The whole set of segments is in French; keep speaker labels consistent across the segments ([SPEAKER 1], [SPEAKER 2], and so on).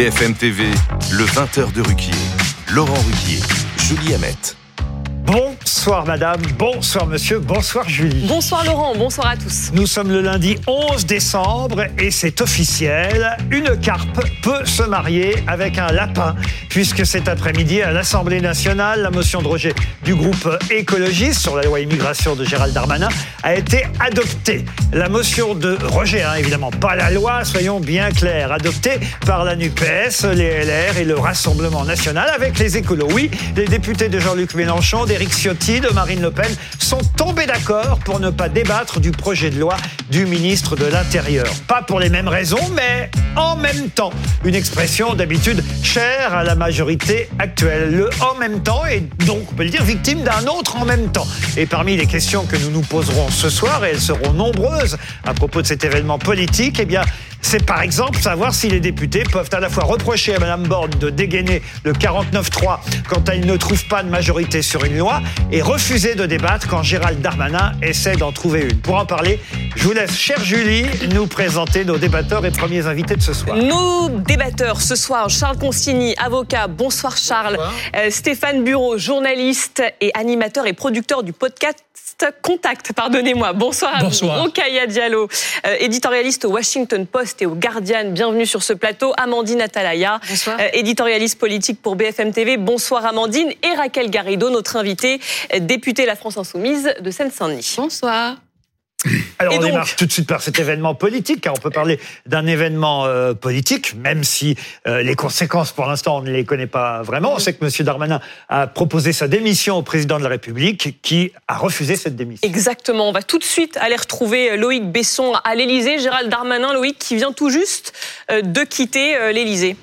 [SPEAKER 1] BFM TV, le 20h de Ruquier. Laurent Ruquier, Julie Hamet.
[SPEAKER 2] Bonsoir madame, bonsoir monsieur, bonsoir Julie.
[SPEAKER 3] Bonsoir Laurent, bonsoir à tous.
[SPEAKER 2] Nous sommes le lundi 11 décembre et c'est officiel, une carpe peut se marier avec un lapin puisque cet après-midi à l'Assemblée nationale, la motion de rejet du groupe écologiste sur la loi immigration de Gérald Darmanin a été adoptée. La motion de rejet, hein, évidemment pas la loi, soyons bien clairs, adoptée par la NUPES, les LR et le Rassemblement national avec les écolos. Oui, les députés de Jean-Luc Mélenchon, d'Éric Ciotti, de Marine Le Pen sont tombés d'accord pour ne pas débattre du projet de loi du ministre de l'Intérieur. Pas pour les mêmes raisons, mais en même temps. Une expression d'habitude chère à la majorité actuelle. Le en même temps est donc, on peut le dire, d'un autre en même temps. Et parmi les questions que nous nous poserons ce soir, et elles seront nombreuses à propos de cet événement politique, eh bien, c'est par exemple savoir si les députés peuvent à la fois reprocher à Mme Borne de dégainer le 49-3 quand elle ne trouve pas de majorité sur une loi et refuser de débattre quand Gérald Darmanin essaie d'en trouver une. Pour en parler, je vous laisse, chère Julie, nous présenter nos débatteurs et premiers invités de ce soir.
[SPEAKER 3] Nos débatteurs ce soir, Charles Consigny, avocat. Bonsoir Charles. Euh, Stéphane Bureau, journaliste et animateur et producteur du podcast Contact, pardonnez-moi. Bonsoir à
[SPEAKER 4] Bonsoir.
[SPEAKER 3] vous. Rokaya Diallo, euh, éditorialiste au Washington Post et au Guardian. Bienvenue sur ce plateau. Amandine Atalaya,
[SPEAKER 5] Bonsoir.
[SPEAKER 3] euh, éditorialiste politique pour BFM TV. Bonsoir Amandine. Et Raquel Garrido, notre invitée, euh, députée La France Insoumise de Seine-Saint-Denis.
[SPEAKER 5] Bonsoir.
[SPEAKER 2] Alors
[SPEAKER 3] Et
[SPEAKER 2] on
[SPEAKER 3] donc
[SPEAKER 2] démarre tout de suite par cet événement politique, car on peut parler d'un événement euh, politique, même si euh, les conséquences pour l'instant on ne les connaît pas vraiment. On sait que M. Darmanin a proposé sa démission au président de la République, qui a refusé cette démission.
[SPEAKER 3] Exactement. On va tout de suite aller retrouver Loïc Besson à l'Élysée. Gérald Darmanin, Loïc, qui vient tout juste euh, de quitter euh, l'Élysée.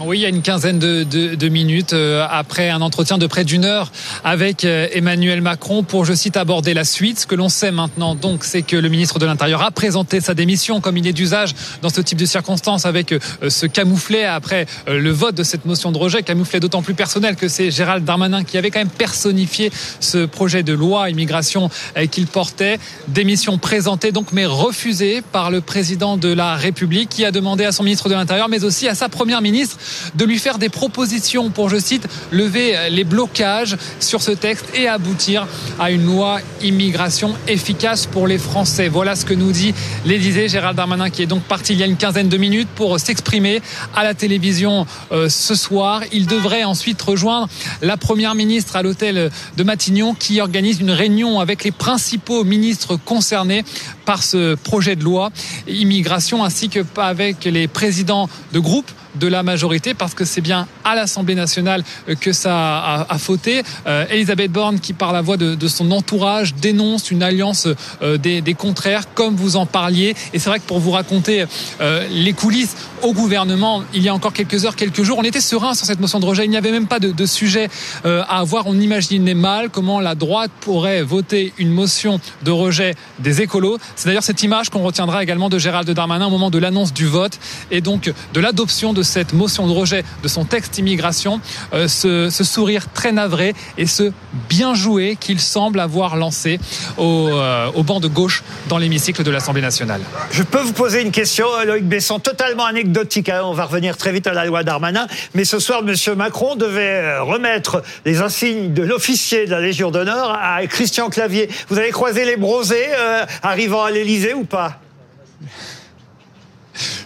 [SPEAKER 4] Oui, il y a une quinzaine de, de- de minutes euh, après un entretien de près d'une heure avec euh, Emmanuel Macron pour, je cite, aborder la suite. Ce que l'on sait maintenant, donc, c'est que le ministre de l'Intérieur a présenté sa démission, comme il est d'usage dans ce type de circonstances, avec euh, ce camouflet après euh, le vote de cette motion de rejet, camouflet d'autant plus personnel que c'est Gérald Darmanin qui avait quand même personnifié ce projet de loi immigration euh, qu'il portait. Démission présentée donc, mais refusée par le président de la République, qui a demandé à son ministre de l'Intérieur, mais aussi à sa première ministre, de lui faire des propositions pour, je cite, lever les blocages sur ce texte et aboutir à une loi immigration efficace pour les Français. Voilà ce que nous dit l'Élysée. Gérald Darmanin qui est donc parti il y a une quinzaine de minutes pour s'exprimer à la télévision euh, ce soir. Il devrait ensuite rejoindre la première ministre à l'hôtel de Matignon qui organise une réunion avec les principaux ministres concernés par ce projet de loi immigration ainsi que avec les présidents de groupes de la majorité parce que c'est bien à l'Assemblée nationale que ça a, fauté. Euh, Elisabeth Borne, qui par la voix de, son entourage dénonce une alliance euh, des, contraires, comme vous en parliez. Et c'est vrai que pour vous raconter euh, les coulisses au gouvernement, il y a encore quelques heures, quelques jours, on était serein sur cette motion de rejet. Il n'y avait même pas de, de sujet à avoir. On imaginait mal comment la droite pourrait voter une motion de rejet des écolos. C'est d'ailleurs cette image qu'on retiendra également de Gérald Darmanin au moment de l'annonce du vote et donc de l'adoption de cette motion de rejet de son texte immigration, euh, ce, sourire très navré et ce bien joué qu'il semble avoir lancé au, euh, au banc de gauche dans l'hémicycle de l'Assemblée nationale.
[SPEAKER 2] Je peux vous poser une question, Loïc Besson, totalement anecdotique. hein, on va revenir très vite à la loi Darmanin. Mais ce soir, M. Macron devait euh, remettre les insignes de l'officier de la Légion d'honneur à Christian Clavier. Vous avez croisé les bronzés euh, arrivant à l'Élysée ou pas?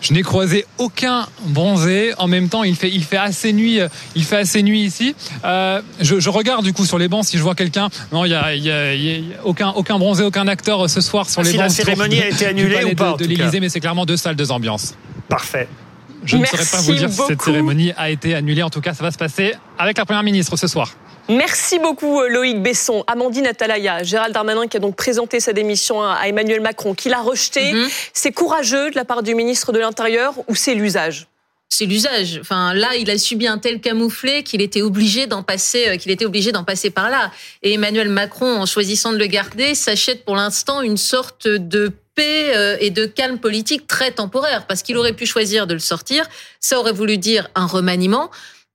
[SPEAKER 4] Je n'ai croisé aucun bronzé. En même temps, il fait, il fait assez nuit, euh, il fait assez nuit ici. Euh, je, je regarde du coup sur les bancs si je vois quelqu'un. Non, il y a, il y a- il y a aucun, aucun bronzé, aucun acteur euh, ce soir sur
[SPEAKER 2] Ah,
[SPEAKER 4] les
[SPEAKER 2] si
[SPEAKER 4] bancs.
[SPEAKER 2] la
[SPEAKER 4] du-
[SPEAKER 2] cérémonie a été annulée ou pas,
[SPEAKER 4] de, de l'Élysée, mais c'est clairement deux salles, deux ambiances.
[SPEAKER 2] Parfait.
[SPEAKER 4] Je ne
[SPEAKER 3] Merci
[SPEAKER 4] saurais pas vous dire si cette
[SPEAKER 3] beaucoup.
[SPEAKER 4] cérémonie a été annulée. En tout cas, ça va se passer avec la première ministre ce soir.
[SPEAKER 3] Merci beaucoup euh, Loïc Besson. Amandine Atalaya, Gérald Darmanin qui a donc présenté sa démission à Emmanuel Macron, qui l'a rejeté.
[SPEAKER 5] Mhm.
[SPEAKER 3] C'est courageux de la part du ministre de l'Intérieur ou c'est l'usage?
[SPEAKER 5] C'est l'usage. Enfin, là, il a subi un tel camouflet qu'il était obligé d'en passer, euh, qu'il était obligé d'en passer par là. Et Emmanuel Macron, en choisissant de le garder, s'achète pour l'instant une sorte de paix euh, et de calme politique très temporaire, parce qu'il aurait pu choisir de le sortir. Ça aurait voulu dire un remaniement.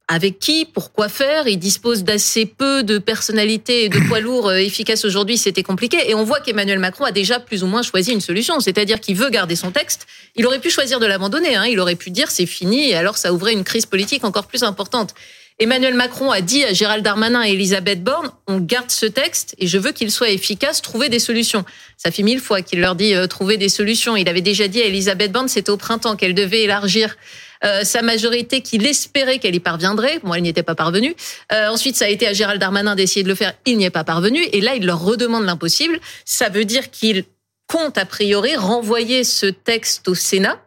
[SPEAKER 5] Avec qui, pourquoi faire. Il dispose d'assez peu de personnalités et de poids lourds euh, efficaces aujourd'hui, c'était compliqué. Et on voit qu'Emmanuel Macron a déjà plus ou moins choisi une solution, c'est-à-dire qu'il veut garder son texte. Il aurait pu choisir de l'abandonner, hein. il aurait pu dire c'est fini, et alors ça ouvrait une crise politique encore plus importante. Emmanuel Macron a dit à Gérald Darmanin et Elisabeth Borne, on garde ce texte et je veux qu'il soit efficace, trouver des solutions. Ça fait mille fois qu'il leur dit euh, trouver des solutions. Il avait déjà dit à Elisabeth Borne, c'était au printemps, qu'elle devait élargir euh, sa majorité, qu'il espérait qu'elle y parviendrait. Moi, elle n'y était pas parvenue. Euh, ensuite, ça a été à Gérald Darmanin d'essayer de le faire. Il n'y est pas parvenu. Et là, il leur redemande l'impossible. Ça veut dire qu'il compte, a priori, renvoyer ce texte au Sénat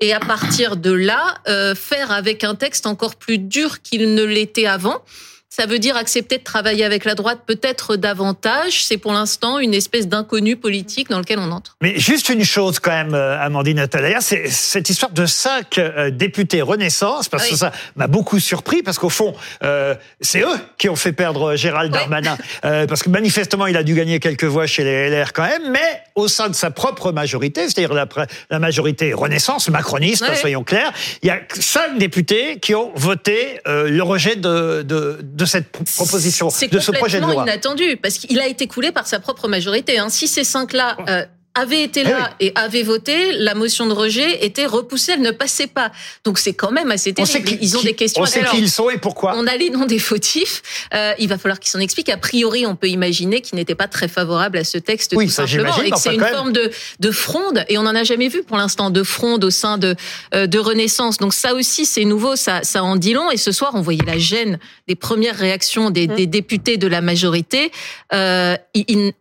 [SPEAKER 5] et à partir de là, euh, faire avec un texte encore plus dur qu'il ne l'était avant. Ça veut dire accepter de travailler avec la droite peut-être davantage. C'est pour l'instant une espèce d'inconnu politique dans lequel on entre.
[SPEAKER 2] Mais juste une chose quand même, euh, Amandine Atalaya, c'est cette histoire de cinq euh, députés Renaissance, parce que ça m'a beaucoup surpris, parce qu'au fond, euh, c'est eux qui ont fait perdre Gérald Darmanin, parce que manifestement, il a dû gagner quelques voix chez les LR quand même, mais au sein de sa propre majorité, c'est-à-dire la, la, majorité Renaissance, macroniste, soyons clairs, il y a cinq députés qui ont voté le rejet de, de, de de cette proposition, de ce projet de loi.
[SPEAKER 5] C'est inattendu, parce qu'il a été coulé par sa propre majorité. Hein. Si ces cinq-là euh, avaient été là eh et avaient voté, la motion de rejet était repoussée, elle ne passait pas. Donc c'est quand même assez terrible. Ils ont des questions.
[SPEAKER 2] On sait qui ils sont et pourquoi.
[SPEAKER 5] On a les noms des fautifs. Euh, il va falloir qu'ils s'en expliquent. A priori, on peut imaginer qu'ils n'étaient pas très favorables à ce texte
[SPEAKER 2] oui,
[SPEAKER 5] tout simplement, et que c'est une forme de, de fronde. Et on n'en a jamais vu pour l'instant de fronde au sein de euh, de Renaissance. Donc ça aussi, c'est nouveau, ça ça en dit long. Et ce soir, on voyait la gêne des premières réactions des, mmh. des députés de la majorité. Euh, ils,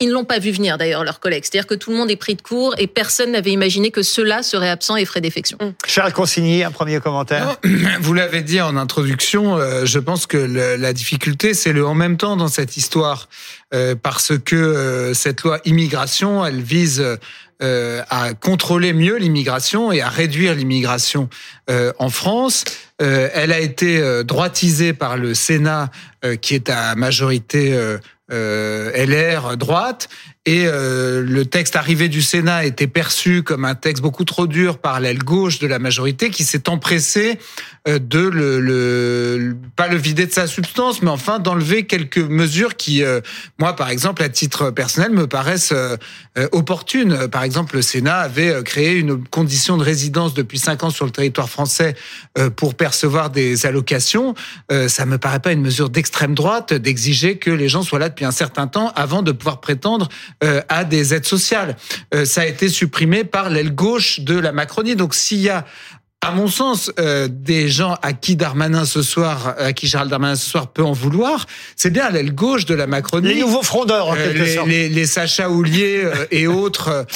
[SPEAKER 5] ils ne l'ont pas vu venir d'ailleurs, leurs collègues. C'est-à-dire que tout le monde est pris de court et personne n'avait imaginé que ceux-là seraient absents et feraient défection. Mmh.
[SPEAKER 2] Charles Consigny, un premier commentaire.
[SPEAKER 6] vous l'avez dit en introduction, euh, je pense que la difficulté, c'est le en même temps dans cette histoire. Euh, parce que euh, cette loi immigration, elle vise à contrôler mieux l'immigration et à réduire l'immigration en France. elle a été droitisée par le Sénat, qui est à majorité euh, LR droite. Et euh, le texte arrivé du Sénat était perçu comme un texte beaucoup trop dur par l'aile gauche de la majorité qui s'est empressé euh, de le, le, pas le vider de sa substance, mais enfin d'enlever quelques mesures qui, euh, moi par exemple, à titre personnel, me paraissent opportunes. Par exemple, le Sénat avait créé une condition de résidence depuis cinq ans sur le territoire français pour percevoir des allocations. ça me paraît pas une mesure d'extrême droite d'exiger que les gens soient là depuis un certain temps avant de pouvoir prétendre euh, à des aides sociales. Euh, ça a été supprimé par l'aile gauche de la Macronie. Donc s'il y a à mon sens, euh, des gens à qui Darmanin ce soir, à qui Gérald Darmanin ce soir peut en vouloir, c'est bien l'aile gauche de la Macronie.
[SPEAKER 2] Les nouveaux frondeurs, en quelque
[SPEAKER 6] les,
[SPEAKER 2] sorte.
[SPEAKER 6] Les, les Sacha Houlier et autres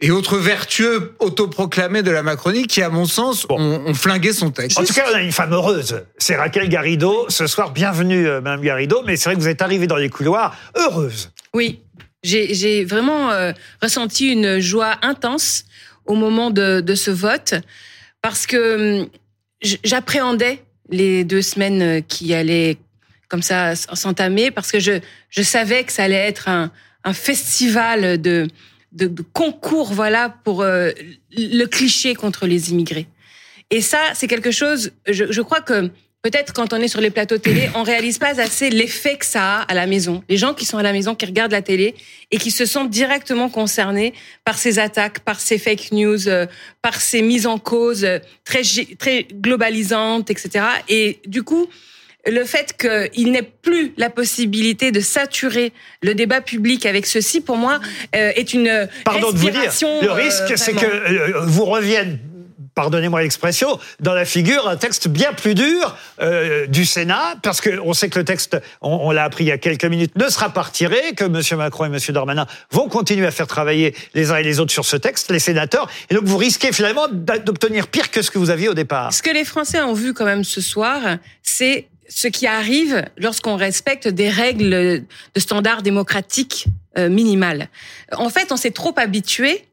[SPEAKER 6] et autres vertueux autoproclamés de la Macronie qui, à mon sens, ont, flingué son texte.
[SPEAKER 2] En tout cas, on a une femme heureuse. C'est Raquel Garrido. Ce soir, bienvenue, euh, Mme Garrido. Mais c'est vrai que vous êtes arrivée dans les couloirs heureuse.
[SPEAKER 7] Oui, j'ai vraiment euh, ressenti une joie intense au moment de, ce vote parce que hum, j'appréhendais les deux semaines euh, qui allaient comme ça s'entamer parce que je, je savais que ça allait être un, festival de, concours, voilà, pour euh, le cliché contre les immigrés. Et ça, c'est quelque chose. Je crois que peut-être quand on est sur les plateaux télé, on réalise pas assez l'effet que ça a à la maison. Les gens qui sont à la maison, qui regardent la télé et qui se sentent directement concernés par ces attaques, par ces fake news, euh, par ces mises en cause euh, très très globalisantes, etc. Et du coup, le fait qu'il n'ait plus la possibilité de saturer le débat public avec ceci, pour moi, euh, est une
[SPEAKER 2] Pardon de vous dire, le risque, c'est que vous revienne pardonnez-moi l'expression, dans la figure un texte bien plus dur du Sénat, parce qu'on sait que le texte, on, l'a appris il y a quelques minutes, ne sera pas retiré, que M. Macron et M. Darmanin vont continuer à faire travailler les uns et les autres sur ce texte, les sénateurs, et donc vous risquez finalement d'obtenir pire que ce que vous aviez au départ.
[SPEAKER 7] Ce que les Français ont vu quand même ce soir, c'est ce qui arrive lorsqu'on respecte des règles de standards démocratiques euh, minimales. En fait, on s'est trop habitué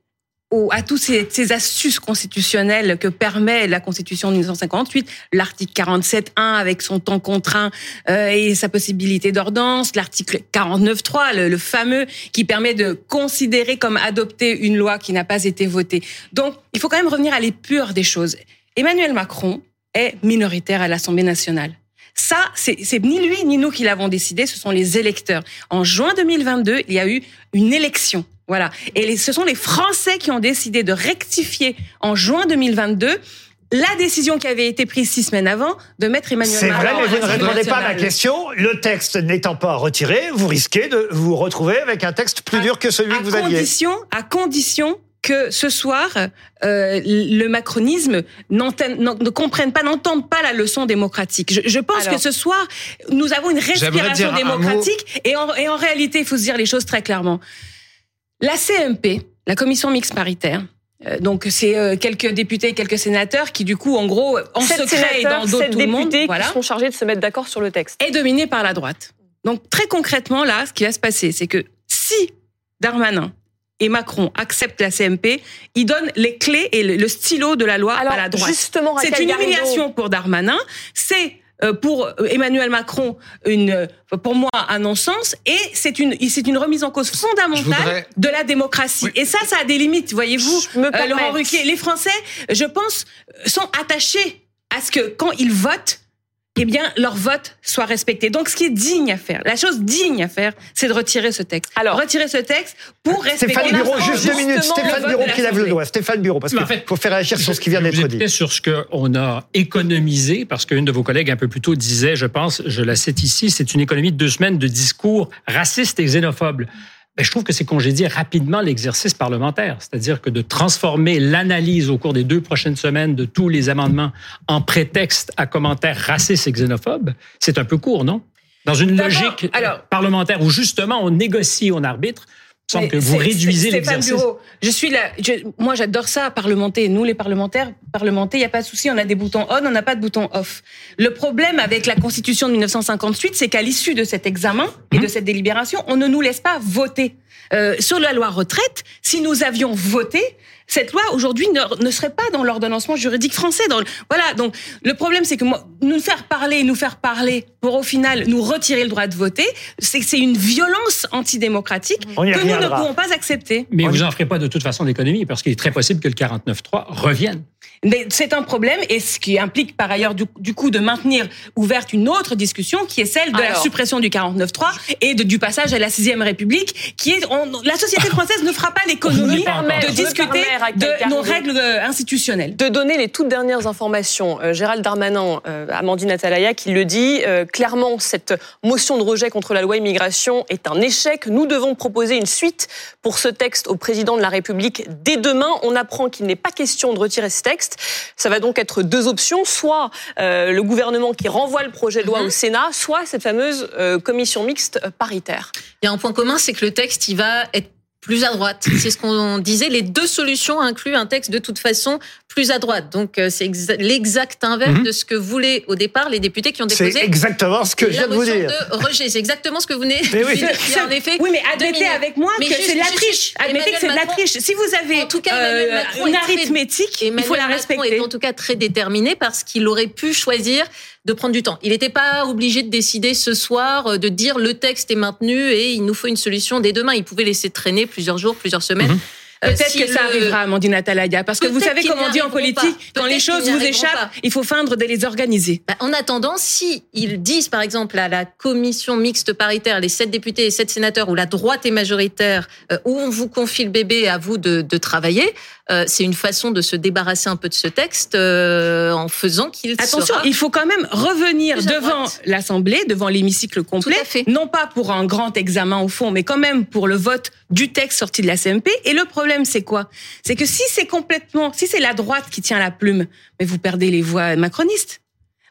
[SPEAKER 7] à tous ces, ces, astuces constitutionnelles que permet la Constitution de 1958, l'article 47.1 avec son temps contraint euh, et sa possibilité d'ordonnance, l'article 49.3, le, le fameux, qui permet de considérer comme adopter une loi qui n'a pas été votée. Donc, il faut quand même revenir à l'épure des choses. Emmanuel Macron est minoritaire à l'Assemblée nationale. Ça, c'est ni lui ni nous qui l'avons décidé, ce sont les électeurs. En juin 2022, il y a eu une élection. Voilà. Et les- ce sont les Français qui ont décidé de rectifier en juin 2022 la décision qui avait été prise six semaines avant de mettre Emmanuel
[SPEAKER 2] C'est vrai,
[SPEAKER 7] Macron
[SPEAKER 2] mais vous ne répondez pas à ma question. Le texte n'étant pas retiré, vous risquez de vous retrouver avec un texte plus dur que celui que vous aviez.
[SPEAKER 7] condition, à condition que ce soir, euh, le macronisme ne comprenne pas, n'entende pas la leçon démocratique. Je, je pense
[SPEAKER 3] Alors.
[SPEAKER 7] que ce soir, nous avons une respiration démocratique et en, et en réalité, il faut se dire les choses très clairement. La CMP, la commission mixte paritaire, euh, donc c'est euh, quelques députés, quelques sénateurs qui du coup, en gros, en
[SPEAKER 3] Sept
[SPEAKER 7] secret et dans d'autres tout le monde, voilà
[SPEAKER 3] sont chargés de se mettre d'accord sur le texte.
[SPEAKER 7] est dominé par la droite. Donc très concrètement, là, ce qui va se passer, c'est que si Darmanin et Macron acceptent la CMP, ils donnent les clés et le, stylo de la loi
[SPEAKER 3] Alors,
[SPEAKER 7] à la droite.
[SPEAKER 3] justement,
[SPEAKER 7] C'est une humiliation pour Darmanin, c'est pour euh, Emmanuel Macron une, euh, pour moi, un non-sens, et c'est une, c'est une remise en cause fondamentale
[SPEAKER 6] voudrais-
[SPEAKER 7] de la démocratie. Et ça, ça a des limites, voyez-vous. Euh. Laurent Ruquier, les Français, je pense, sont attachés à ce que quand ils votent, eh bien, leur vote soit respecté. Donc, ce qui est digne à faire, la chose digne à faire, c'est de retirer ce texte.
[SPEAKER 3] Alors-
[SPEAKER 7] retirer ce texte pour respecter.
[SPEAKER 2] Stéphane Bureau, juste deux minutes. Stéphane Bureau
[SPEAKER 7] de
[SPEAKER 2] qui lève le doigt. Stéphane Bureau, parce
[SPEAKER 8] en
[SPEAKER 2] qu'il
[SPEAKER 8] fait,
[SPEAKER 2] faut faire réagir sur ce qui vient
[SPEAKER 8] Je
[SPEAKER 2] d'être dit.
[SPEAKER 8] sur ce qu'on a économisé, parce qu'une de vos collègues un peu plus tôt disait, je pense, je la cite ici, c'est une économie de deux semaines de discours racistes et xénophobes. Ben, je trouve que c'est congédier rapidement l'exercice parlementaire, c'est-à-dire que de transformer l'analyse au cours des deux prochaines semaines de tous les amendements en prétexte à commentaires racistes et xénophobes, c'est un peu court, non? Dans une logique
[SPEAKER 7] alors-
[SPEAKER 8] parlementaire où justement on négocie, on arbitre, semble que vous réduisez l'exercice.
[SPEAKER 7] Je suis là. je- moi, j'adore ça, parlementer. Nous, les parlementaires, parlementer, il n'y a pas de souci. On a des boutons on, on n'a pas de bouton off. Le problème avec la Constitution de 1958, c'est qu'à l'issue de cet examen et
[SPEAKER 8] Mhm.
[SPEAKER 7] de cette délibération, on ne nous laisse pas voter. Euh, sur la loi retraite, si nous avions voté, cette loi aujourd'hui ne, ne serait pas dans l'ordonnancement juridique français. Dans le- voilà. Donc le problème, c'est que moi, nous faire parler, nous faire parler, pour au final nous retirer le droit de voter, c'est une violence antidémocratique que nous ne pouvons pas accepter.
[SPEAKER 8] Mais
[SPEAKER 2] On
[SPEAKER 8] vous
[SPEAKER 2] y-
[SPEAKER 8] n'en ferez pas de toute façon d'économie, parce qu'il est très possible que le 49.3 revienne.
[SPEAKER 7] Mais c'est un problème et ce qui implique par ailleurs du, du coup de maintenir ouverte une autre discussion qui est celle de la
[SPEAKER 3] Alors.
[SPEAKER 7] suppression du 49.3 et de, du passage à la sixième République qui est on- la société française ne fera pas l'économie de discuter de nos règles euh, institutionnelles.
[SPEAKER 3] de donner les toutes dernières informations. Euh, Gérald Darmanin, euh, Amandine Atalaya, qui le dit euh, clairement, cette motion de rejet contre la loi immigration est un échec. Nous devons proposer une suite pour ce texte au président de la République dès demain. On apprend qu'il n'est pas question de retirer ce texte. Ça va donc être deux options soit euh, le gouvernement qui renvoie le projet de loi au Sénat, soit cette fameuse euh, commission mixte paritaire.
[SPEAKER 5] Il y a un point commun, c'est que le texte, il va être plus à droite. C'est ce qu'on disait. Les deux solutions incluent un texte de toute façon plus à droite. Donc euh, c'est exa- l'exact inverse
[SPEAKER 8] Mhm.
[SPEAKER 5] de ce que voulaient au départ les députés qui ont
[SPEAKER 2] C'est
[SPEAKER 5] déposé
[SPEAKER 2] exactement ce que je
[SPEAKER 5] la
[SPEAKER 2] viens de vous dire.
[SPEAKER 5] de rejet. C'est exactement ce que vous venez
[SPEAKER 2] Mais oui.
[SPEAKER 5] de dire. En effet,
[SPEAKER 7] oui, mais admettez avec moi
[SPEAKER 5] Mais
[SPEAKER 7] que c'est de la triche. Admettez que c'est de la triche. Si vous avez
[SPEAKER 5] En tout cas, Emmanuel
[SPEAKER 7] euh, une
[SPEAKER 5] très-
[SPEAKER 7] arithmétique, il faut la
[SPEAKER 5] Emmanuel Macron
[SPEAKER 7] respecter.
[SPEAKER 5] est en tout cas très déterminé parce qu'il aurait pu choisir de prendre du temps. Il n'était pas obligé de décider ce soir, euh, de dire le texte est maintenu et il nous faut une solution dès demain. Il pouvait laisser traîner plusieurs jours, plusieurs semaines.
[SPEAKER 8] Mhm.
[SPEAKER 5] Euh,
[SPEAKER 7] Peut-être
[SPEAKER 5] si
[SPEAKER 7] que ça arrivera, Amandine Atalaya, parce que vous savez comment on dit en politique,
[SPEAKER 5] pas.
[SPEAKER 7] quand les choses vous échappent,
[SPEAKER 5] pas.
[SPEAKER 7] il faut feindre de les organiser.
[SPEAKER 5] Bah, en attendant, si ils disent par exemple à la commission mixte paritaire, les sept députés et sept sénateurs, où la droite est majoritaire, euh, où on vous confie le bébé à vous de, de travailler, euh, c'est une façon de se débarrasser un peu de ce texte euh, en faisant qu'il
[SPEAKER 7] Attention,
[SPEAKER 5] sera...
[SPEAKER 7] il faut quand même revenir devant l'Assemblée, devant l'hémicycle complet,
[SPEAKER 5] Tout à fait.
[SPEAKER 7] non pas pour un grand examen au fond, mais quand même pour le vote du texte sorti de la CMP. Et le problème, c'est quoi? C'est que si c'est complètement, si c'est la droite qui tient la plume, mais vous perdez les voix macronistes.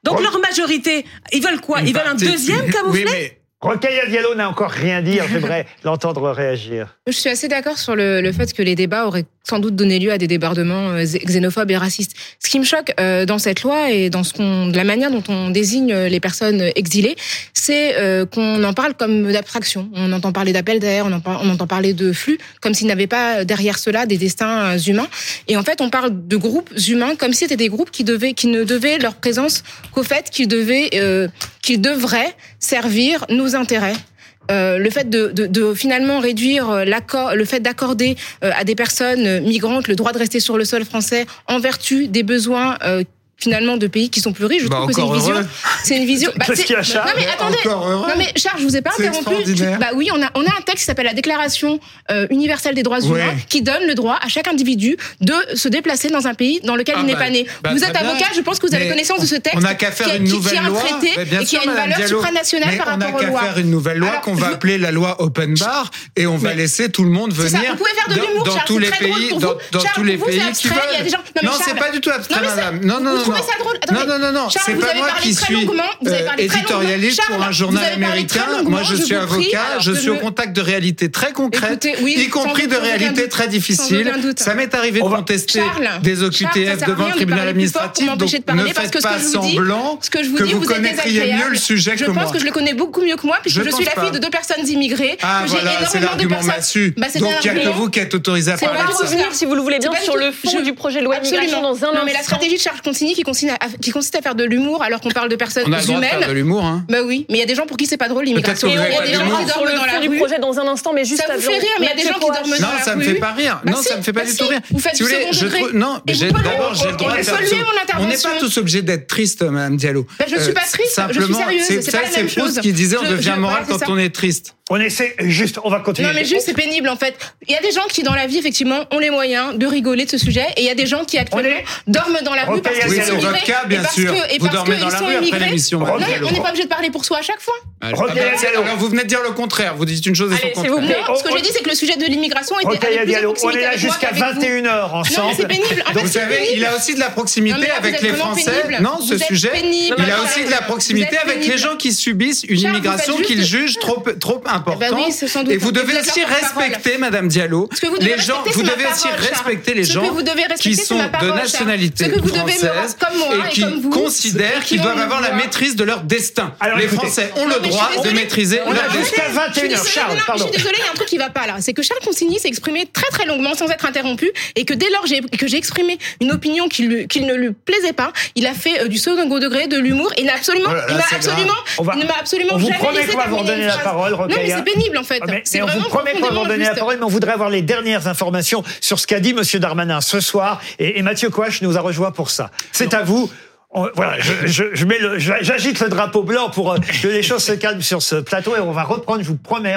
[SPEAKER 7] Donc leur majorité, ils veulent quoi? Ils veulent un
[SPEAKER 6] partie-
[SPEAKER 7] deuxième camouflet?
[SPEAKER 6] Oui, mais
[SPEAKER 2] Rokhaya Diallo n'a encore rien dit. J'aimerais l'entendre réagir.
[SPEAKER 9] Je suis assez d'accord sur le, le fait que les débats auraient sans doute donné lieu à des débordements euh, xé- xénophobes et racistes. Ce qui me choque euh, dans cette loi et dans ce qu'on, de la manière dont on désigne euh, les personnes exilées, c'est euh, qu'on en parle comme d'abstraction. On entend parler d'appel d'air, on, entend- on entend parler de flux, comme s'il n'y avait pas derrière cela des destins humains. Et en fait, on parle de groupes humains comme si c'était des groupes qui devaient, qui ne devaient leur présence qu'au fait qu'ils devaient, euh, qu'ils devraient servir nos intérêts. Euh, le fait de, de, de finalement réduire euh, l'accord, le fait d'accorder euh, à des personnes migrantes le droit de rester sur le sol français en vertu des besoins euh, finalement de pays qui sont plus riches. Je
[SPEAKER 6] Bah,
[SPEAKER 9] trouve que c'est une vision. C'est une vision.
[SPEAKER 2] Qu'est-ce
[SPEAKER 9] c'est-
[SPEAKER 2] qu'il y a, Charles
[SPEAKER 9] Non mais attendez. Non mais Charles, je vous ai pas interrompu. Bah oui, on a on a un texte qui s'appelle la Déclaration euh, universelle des droits
[SPEAKER 6] Ouais.
[SPEAKER 9] humains qui donne le droit à chaque individu de se déplacer dans un pays dans lequel
[SPEAKER 6] Ah
[SPEAKER 9] il n'est
[SPEAKER 6] bah,
[SPEAKER 9] pas né.
[SPEAKER 6] bah,
[SPEAKER 9] vous êtes avocat, je pense que vous avez
[SPEAKER 6] Mais
[SPEAKER 9] connaissance de ce texte.
[SPEAKER 6] On n'a qu'à faire
[SPEAKER 9] qui,
[SPEAKER 6] une nouvelle
[SPEAKER 9] qui
[SPEAKER 6] loi.
[SPEAKER 9] traité
[SPEAKER 6] bien
[SPEAKER 9] et qui
[SPEAKER 6] sûr,
[SPEAKER 9] a une
[SPEAKER 6] Madame
[SPEAKER 9] valeur
[SPEAKER 6] Diallo.
[SPEAKER 9] supranationale
[SPEAKER 6] Mais
[SPEAKER 9] par
[SPEAKER 6] on n'a qu'à faire une nouvelle loi qu'on va appeler la loi Open Bar et on va laisser tout le monde venir
[SPEAKER 9] vous pouvez faire de
[SPEAKER 6] dans-
[SPEAKER 9] l'humour,
[SPEAKER 6] dans
[SPEAKER 9] Charles,
[SPEAKER 6] tous
[SPEAKER 9] c'est
[SPEAKER 6] les pays, dans, dans tous les pays qui veulent.
[SPEAKER 9] non,
[SPEAKER 6] c'est pas du tout abstrait, madame. Non, non,
[SPEAKER 9] vous
[SPEAKER 6] non,
[SPEAKER 9] trouvez
[SPEAKER 6] non.
[SPEAKER 9] ça drôle
[SPEAKER 6] Non,
[SPEAKER 9] Attendez.
[SPEAKER 6] non, non, non.
[SPEAKER 9] Charles,
[SPEAKER 6] C'est
[SPEAKER 9] vous
[SPEAKER 6] pas
[SPEAKER 9] avez
[SPEAKER 6] moi
[SPEAKER 9] parlé
[SPEAKER 6] qui
[SPEAKER 9] très
[SPEAKER 6] suis
[SPEAKER 9] longuement, vous avez
[SPEAKER 6] euh,
[SPEAKER 9] parlé très
[SPEAKER 6] éditorialiste
[SPEAKER 9] longuement.
[SPEAKER 6] pour un
[SPEAKER 9] Charles,
[SPEAKER 6] journal
[SPEAKER 9] vous avez parlé
[SPEAKER 6] américain.
[SPEAKER 9] très longuement,
[SPEAKER 6] Moi, je
[SPEAKER 9] je
[SPEAKER 6] suis
[SPEAKER 9] vous prie,
[SPEAKER 6] avocat.
[SPEAKER 9] alors
[SPEAKER 6] Je
[SPEAKER 9] que
[SPEAKER 6] suis au contact de réalités très concrètes,
[SPEAKER 9] Écoutez, oui,
[SPEAKER 6] y
[SPEAKER 9] sans
[SPEAKER 6] compris
[SPEAKER 9] doute,
[SPEAKER 6] de
[SPEAKER 9] sans aucun
[SPEAKER 6] réalités
[SPEAKER 9] doute.
[SPEAKER 6] très
[SPEAKER 9] Sans
[SPEAKER 6] difficiles.
[SPEAKER 9] aucun doute.
[SPEAKER 6] Ça m'est arrivé de contester
[SPEAKER 9] Charles,
[SPEAKER 6] des
[SPEAKER 9] Charles,
[SPEAKER 6] OQTF
[SPEAKER 9] ça sert à
[SPEAKER 6] devant
[SPEAKER 9] rien
[SPEAKER 6] le
[SPEAKER 9] de
[SPEAKER 6] tribunal
[SPEAKER 9] parler plus fort pour
[SPEAKER 6] administratif. Donc,
[SPEAKER 9] m'empêcher de parler
[SPEAKER 6] ne faites
[SPEAKER 9] ce
[SPEAKER 6] pas
[SPEAKER 9] que je vous dis-
[SPEAKER 6] semblant
[SPEAKER 9] Ce que je vous
[SPEAKER 6] que
[SPEAKER 9] dis,
[SPEAKER 6] vous
[SPEAKER 9] vous êtes
[SPEAKER 6] connaîtriez mieux le sujet
[SPEAKER 9] Je
[SPEAKER 6] que
[SPEAKER 9] pense
[SPEAKER 6] moi.
[SPEAKER 9] que je le connais beaucoup mieux que moi, puisque
[SPEAKER 6] Je
[SPEAKER 9] je, suis
[SPEAKER 6] pense
[SPEAKER 9] la fille
[SPEAKER 6] pas.
[SPEAKER 9] de deux personnes immigrées.
[SPEAKER 6] Ah
[SPEAKER 9] que j'ai
[SPEAKER 6] voilà, c'est
[SPEAKER 9] énormément de
[SPEAKER 6] l'argument
[SPEAKER 9] personnes-
[SPEAKER 6] massu.
[SPEAKER 9] Bah, c'est
[SPEAKER 6] Donc
[SPEAKER 9] un
[SPEAKER 6] il n'y a que
[SPEAKER 9] argument.
[SPEAKER 6] vous qui êtes autorisé à
[SPEAKER 9] C'est
[SPEAKER 3] On
[SPEAKER 6] parler
[SPEAKER 3] va
[SPEAKER 6] de ça.
[SPEAKER 3] revenir, si vous le voulez bien,
[SPEAKER 9] C'est pas
[SPEAKER 3] sur
[SPEAKER 9] du
[SPEAKER 3] le
[SPEAKER 9] tout-
[SPEAKER 3] fond
[SPEAKER 9] je-
[SPEAKER 3] du projet de loi
[SPEAKER 9] Absolument.
[SPEAKER 3] immigration dans un
[SPEAKER 9] Non, mais la
[SPEAKER 3] instant.
[SPEAKER 9] stratégie de Charles Consigny qui consiste à, qui consiste à faire de l'humour alors qu'on parle de personnes
[SPEAKER 6] On a le droit de faire de
[SPEAKER 9] humaines.
[SPEAKER 6] l'humour, hein.
[SPEAKER 9] Bah oui, mais il y a des gens pour qui c'est pas drôle l'immigration.
[SPEAKER 6] que
[SPEAKER 9] Il y a des
[SPEAKER 6] de
[SPEAKER 9] gens qui dorment
[SPEAKER 3] le
[SPEAKER 9] dans la
[SPEAKER 3] fond du
[SPEAKER 9] rue.
[SPEAKER 3] projet dans un instant, mais juste
[SPEAKER 9] Ça vous fait rire, mais il y a des gens qui dorment dans
[SPEAKER 6] Non,
[SPEAKER 9] la
[SPEAKER 6] ça me
[SPEAKER 9] rue.
[SPEAKER 6] fait pas rire.
[SPEAKER 9] Bah
[SPEAKER 6] non, ça me fait pas
[SPEAKER 9] bah
[SPEAKER 6] du tout rire.
[SPEAKER 9] Vous faites
[SPEAKER 6] non, d'abord j'ai le
[SPEAKER 9] on-
[SPEAKER 6] droit de faire On n'est pas tous obligés d'être tristes, Madame Diallo.
[SPEAKER 9] Bah, je suis pas triste, je suis
[SPEAKER 6] simplement,
[SPEAKER 9] sérieuse,
[SPEAKER 6] c'est
[SPEAKER 9] c'est
[SPEAKER 6] ça,
[SPEAKER 9] pas la
[SPEAKER 6] c'est
[SPEAKER 9] même
[SPEAKER 6] Proust
[SPEAKER 9] chose.
[SPEAKER 6] qui disait on devient moral quand on est triste.
[SPEAKER 2] On essaie juste, on va continuer.
[SPEAKER 9] Non mais juste c'est pénible en fait. Il y a des gens qui dans la vie effectivement ont les moyens de rigoler de ce sujet et il y a des gens qui actuellement dorment dans la rue parce sont
[SPEAKER 6] c'est votre cas, bien sûr. Vous
[SPEAKER 9] parce
[SPEAKER 6] dormez
[SPEAKER 9] qu'ils
[SPEAKER 6] dans la
[SPEAKER 9] sont
[SPEAKER 6] rue après l'émission.
[SPEAKER 9] On n'est pas obligé de parler pour soi à chaque fois.
[SPEAKER 6] Alors, ah vous venez de dire le contraire. Vous dites une chose et
[SPEAKER 3] s'il vous
[SPEAKER 6] contraire.
[SPEAKER 9] Non, ce que j'ai dit c'est que le sujet de l'immigration était avec plus de
[SPEAKER 2] on est là jusqu'à
[SPEAKER 9] qu'avec vous.
[SPEAKER 2] 21h
[SPEAKER 9] Non
[SPEAKER 2] ensemble.
[SPEAKER 9] c'est pénible. En
[SPEAKER 6] Donc,
[SPEAKER 9] fait,
[SPEAKER 6] vous
[SPEAKER 9] c'est
[SPEAKER 6] savez, il a aussi de la proximité avec les Français. Non, ce sujet, il a aussi de la proximité avec les gens qui subissent une immigration qu'ils jugent trop trop importante.
[SPEAKER 9] c'est sans doute.
[SPEAKER 6] Et vous devez aussi respecter, Madame Diallo, les gens. Vous
[SPEAKER 9] c'est
[SPEAKER 6] devez aussi respecter les gens qui
[SPEAKER 9] c'est
[SPEAKER 6] sont de nationalité
[SPEAKER 9] Ce que vous devez me voir
[SPEAKER 6] française
[SPEAKER 9] comme moi
[SPEAKER 6] et
[SPEAKER 9] et
[SPEAKER 6] qui
[SPEAKER 9] comme vous,
[SPEAKER 6] considèrent
[SPEAKER 9] qui
[SPEAKER 6] qu'ils doivent avoir la maîtrise de leur destin.
[SPEAKER 2] Alors,
[SPEAKER 6] Les. Français ont le droit de maîtriser
[SPEAKER 2] On a
[SPEAKER 6] leur
[SPEAKER 2] jusqu'à
[SPEAKER 6] destin.
[SPEAKER 9] Suis
[SPEAKER 2] 21h,
[SPEAKER 9] désolée,
[SPEAKER 2] Charles.
[SPEAKER 9] Je suis désolée, il y a un truc qui va pas là. C'est que Charles Consigny s'est exprimé très très longuement sans être interrompu et que dès lors que j'ai exprimé une opinion qui, lui- qui ne lui plaisait pas, il a fait euh, du second degré, de l'humour. Il n'a absolument,
[SPEAKER 6] Oh
[SPEAKER 9] il absolument,
[SPEAKER 2] On va-
[SPEAKER 9] il ne m'a absolument
[SPEAKER 2] on vous
[SPEAKER 9] jamais
[SPEAKER 2] promet
[SPEAKER 9] laissé
[SPEAKER 2] qu'on va vous redonner la parole,
[SPEAKER 9] Non mais c'est pénible en fait.
[SPEAKER 2] Ah, mais- on vous promet qu'on va vous
[SPEAKER 9] profondément
[SPEAKER 2] donner la parole, mais on voudrait avoir les dernières informations sur ce qu'a dit Monsieur Darmanin ce soir. Et, et Mathieu Coache nous a rejoint pour ça. C'est à vous. On- voilà, je, je, je mets le, j'agite le drapeau blanc pour euh, que les choses se calment sur ce plateau et on va reprendre, je vous promets,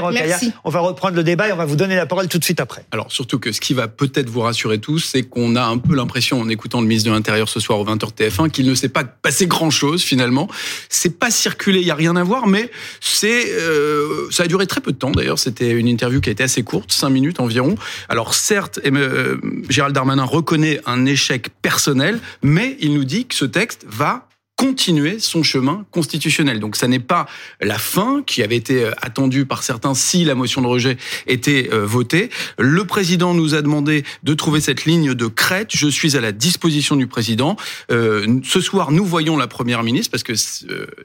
[SPEAKER 2] on va reprendre le débat et on va vous donner la parole tout de suite après.
[SPEAKER 10] Alors surtout que ce qui va peut-être vous rassurer tous, c'est qu'on a un peu l'impression en écoutant le ministre de l'Intérieur ce soir au 20h TF1 qu'il ne s'est pas passé grand-chose finalement. C'est pas circulé, il y a rien à voir, mais c'est euh, ça a duré très peu de temps d'ailleurs. C'était une interview qui a été assez courte, cinq minutes environ. Alors certes, euh, Gérald Darmanin reconnaît un échec personnel, mais il nous dit que ce texte va continuer son chemin constitutionnel. Donc ça n'est pas la fin qui avait été euh, attendue par certains si la motion de rejet était euh, votée. Le président nous a demandé de trouver cette ligne de crête. Je suis à la disposition du président. Euh, ce soir, nous voyons la première ministre parce que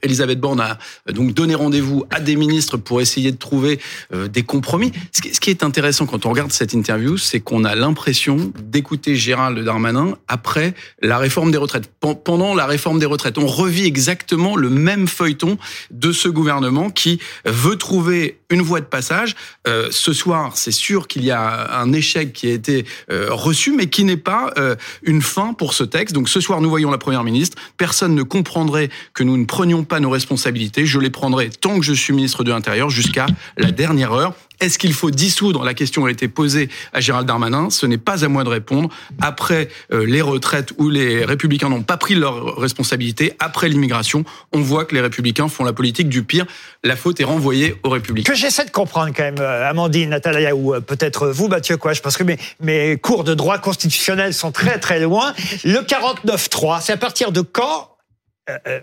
[SPEAKER 10] Elisabeth Borne a donc donné rendez-vous à des ministres pour essayer de trouver des compromis. Ce qui, est intéressant quand on regarde cette interview, c'est qu'on a l'impression d'écouter Gérald Darmanin après la réforme des retraites. Pen- Pendant la réforme des retraites, revit exactement le même feuilleton de ce gouvernement qui veut trouver une voie de passage. Euh, ce soir, c'est sûr qu'il y a un échec qui a été euh, reçu, mais qui n'est pas euh, une fin pour ce texte. Donc ce soir, nous voyons la Première ministre. Personne ne comprendrait que nous ne prenions pas nos responsabilités. Je les prendrai tant que je suis ministre de l'Intérieur jusqu'à la dernière heure. Est-ce qu'il faut dissoudre La question a été posée à Gérald Darmanin? Ce n'est pas à moi de répondre. Après euh, les retraites où les républicains n'ont pas pris leurs responsabilités, après l'immigration, on voit que les républicains font la politique du pire. La faute est renvoyée aux républicains.
[SPEAKER 2] Que j'essaie de comprendre quand même, euh, Amandine, Natalia, ou euh, peut-être vous, Mathieu Coache, parce que mes, mes cours de droit constitutionnel sont très très loin. Le 49.3, c'est à partir de quand euh, euh,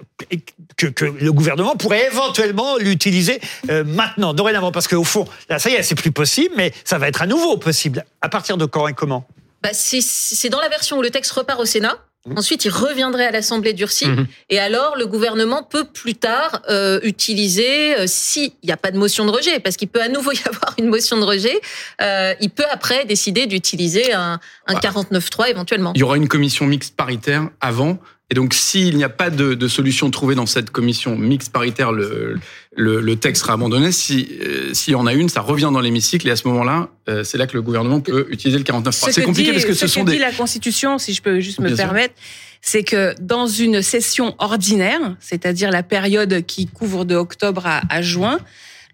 [SPEAKER 2] que, que le gouvernement pourrait éventuellement l'utiliser euh, maintenant, dorénavant, parce qu'au fond, là, ça y est, c'est plus possible, mais ça va être à nouveau possible. À partir de quand et comment?
[SPEAKER 5] Bah, c'est- c'est dans la version où le texte repart au Sénat.
[SPEAKER 2] Mmh.
[SPEAKER 5] Ensuite, il reviendrait à l'Assemblée durcie.
[SPEAKER 8] Mhm.
[SPEAKER 5] Et alors, le gouvernement peut plus tard euh, utiliser, euh, s'il n'y a pas de motion de rejet, parce qu'il peut à nouveau y avoir une motion de rejet, euh, il peut après décider d'utiliser un, un 49.3 éventuellement.
[SPEAKER 10] Il y aura une commission mixte paritaire avant. Et donc, s'il n'y a pas de, de solution trouvée dans cette commission mixte paritaire, le, le, le texte sera abandonné. Si euh, s'il y en a une, ça revient dans l'hémicycle et à ce moment-là, euh, c'est là que le gouvernement peut utiliser le 49.3.
[SPEAKER 7] Ce
[SPEAKER 10] C'est compliqué
[SPEAKER 7] dit-
[SPEAKER 10] parce que ce
[SPEAKER 7] ce
[SPEAKER 10] sont
[SPEAKER 7] que
[SPEAKER 10] des
[SPEAKER 7] dit la Constitution, si je peux juste me
[SPEAKER 10] Bien
[SPEAKER 7] permettre, c'est que dans une session ordinaire, c'est-à-dire la période qui couvre de octobre à, à juin,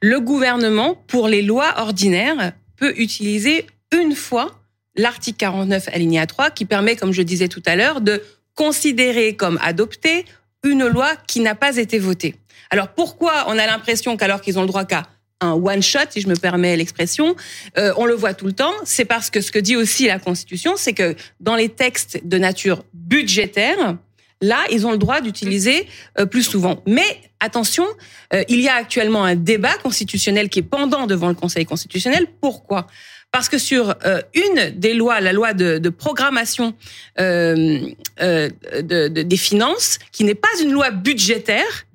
[SPEAKER 7] le gouvernement, pour les lois ordinaires, peut utiliser une fois l'article 49 alinéa 3 qui permet, comme je disais tout à l'heure, de considérer comme adoptée une loi qui n'a pas été votée. Alors pourquoi on a l'impression qu'alors qu'ils ont le droit qu'à un one shot, si je me permets l'expression, euh, on le voit tout le temps. C'est parce que ce que dit aussi la Constitution, c'est que dans les textes de nature budgétaire, là, ils ont le droit d'utiliser euh, plus souvent. Mais attention, euh, il y a actuellement un débat constitutionnel qui est pendant devant le Conseil constitutionnel. Pourquoi? Parce que sur euh, une des lois, la loi de, programmation euh, euh, de, de, des finances, qui n'est pas une loi budgétaire,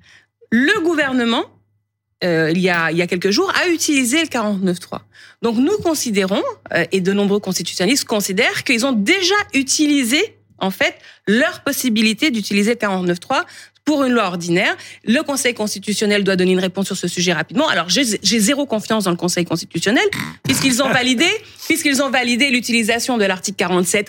[SPEAKER 7] le gouvernement, il, y a, il y a quelques jours, a utilisé le 49.3. Donc nous considérons, et de nombreux constitutionnalistes considèrent qu'ils ont déjà utilisé en fait leur possibilité d'utiliser le 49.3 pour une loi ordinaire. Le Conseil constitutionnel doit donner une réponse sur ce sujet rapidement. Alors j'ai zéro confiance dans le Conseil constitutionnel puisqu'ils ont validé puisqu'ils ont validé l'utilisation de l'article 47.1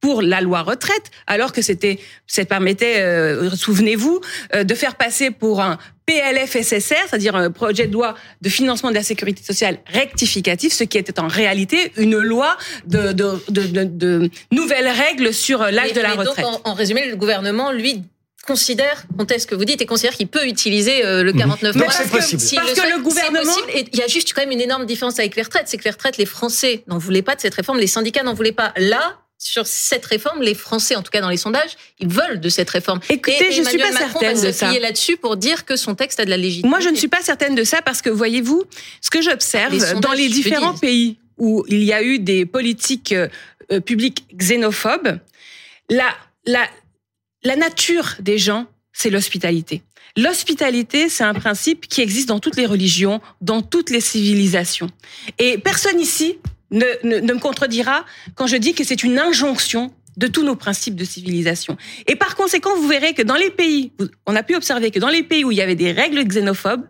[SPEAKER 7] pour la loi retraite, alors que c'était, ça permettait, euh, souvenez-vous, euh, de faire passer pour un PLFSSR, c'est-à-dire un projet de loi de financement de la sécurité sociale rectificatif, ce qui était en réalité une loi de, de, de, de, nouvelles règles sur l'âge de la
[SPEAKER 5] mais donc,
[SPEAKER 7] retraite.
[SPEAKER 5] en, en résumé, le gouvernement, lui, considère, conteste ce que vous dites, et considère qu'il peut utiliser euh, le 49
[SPEAKER 2] Mais
[SPEAKER 5] Parce
[SPEAKER 2] c'est
[SPEAKER 5] que
[SPEAKER 2] possible.
[SPEAKER 5] s'il
[SPEAKER 7] Parce que le gouvernement-
[SPEAKER 5] c'est possible. Et il y a juste quand même une énorme différence avec les retraites, c'est que les retraites, les Français n'en voulaient pas de cette réforme, les syndicats n'en voulaient pas. Là, sur cette réforme, les Français, en tout cas dans les sondages, ils veulent de cette réforme.
[SPEAKER 7] Écoutez,
[SPEAKER 5] Et
[SPEAKER 7] je suis
[SPEAKER 5] Emmanuel
[SPEAKER 7] pas
[SPEAKER 5] Macron
[SPEAKER 7] certaine
[SPEAKER 5] va
[SPEAKER 7] de ça.
[SPEAKER 5] là-dessus pour dire que son texte a de la légitimité.
[SPEAKER 7] Moi, je ne suis pas certaine de ça parce que, voyez-vous, ce que j'observe dans les
[SPEAKER 5] le
[SPEAKER 7] différents pays où il y a eu des politiques euh, publiques xénophobes, la, la, la nature des gens, c'est l'hospitalité. L'hospitalité, c'est un principe qui existe dans toutes les religions, dans toutes les civilisations. Et personne ici ne, me contredira quand je dis que c'est une injonction de tous nos principes de civilisation. Et par conséquent, vous verrez que dans les pays, on a pu observer que dans les pays où il y avait des règles xénophobes,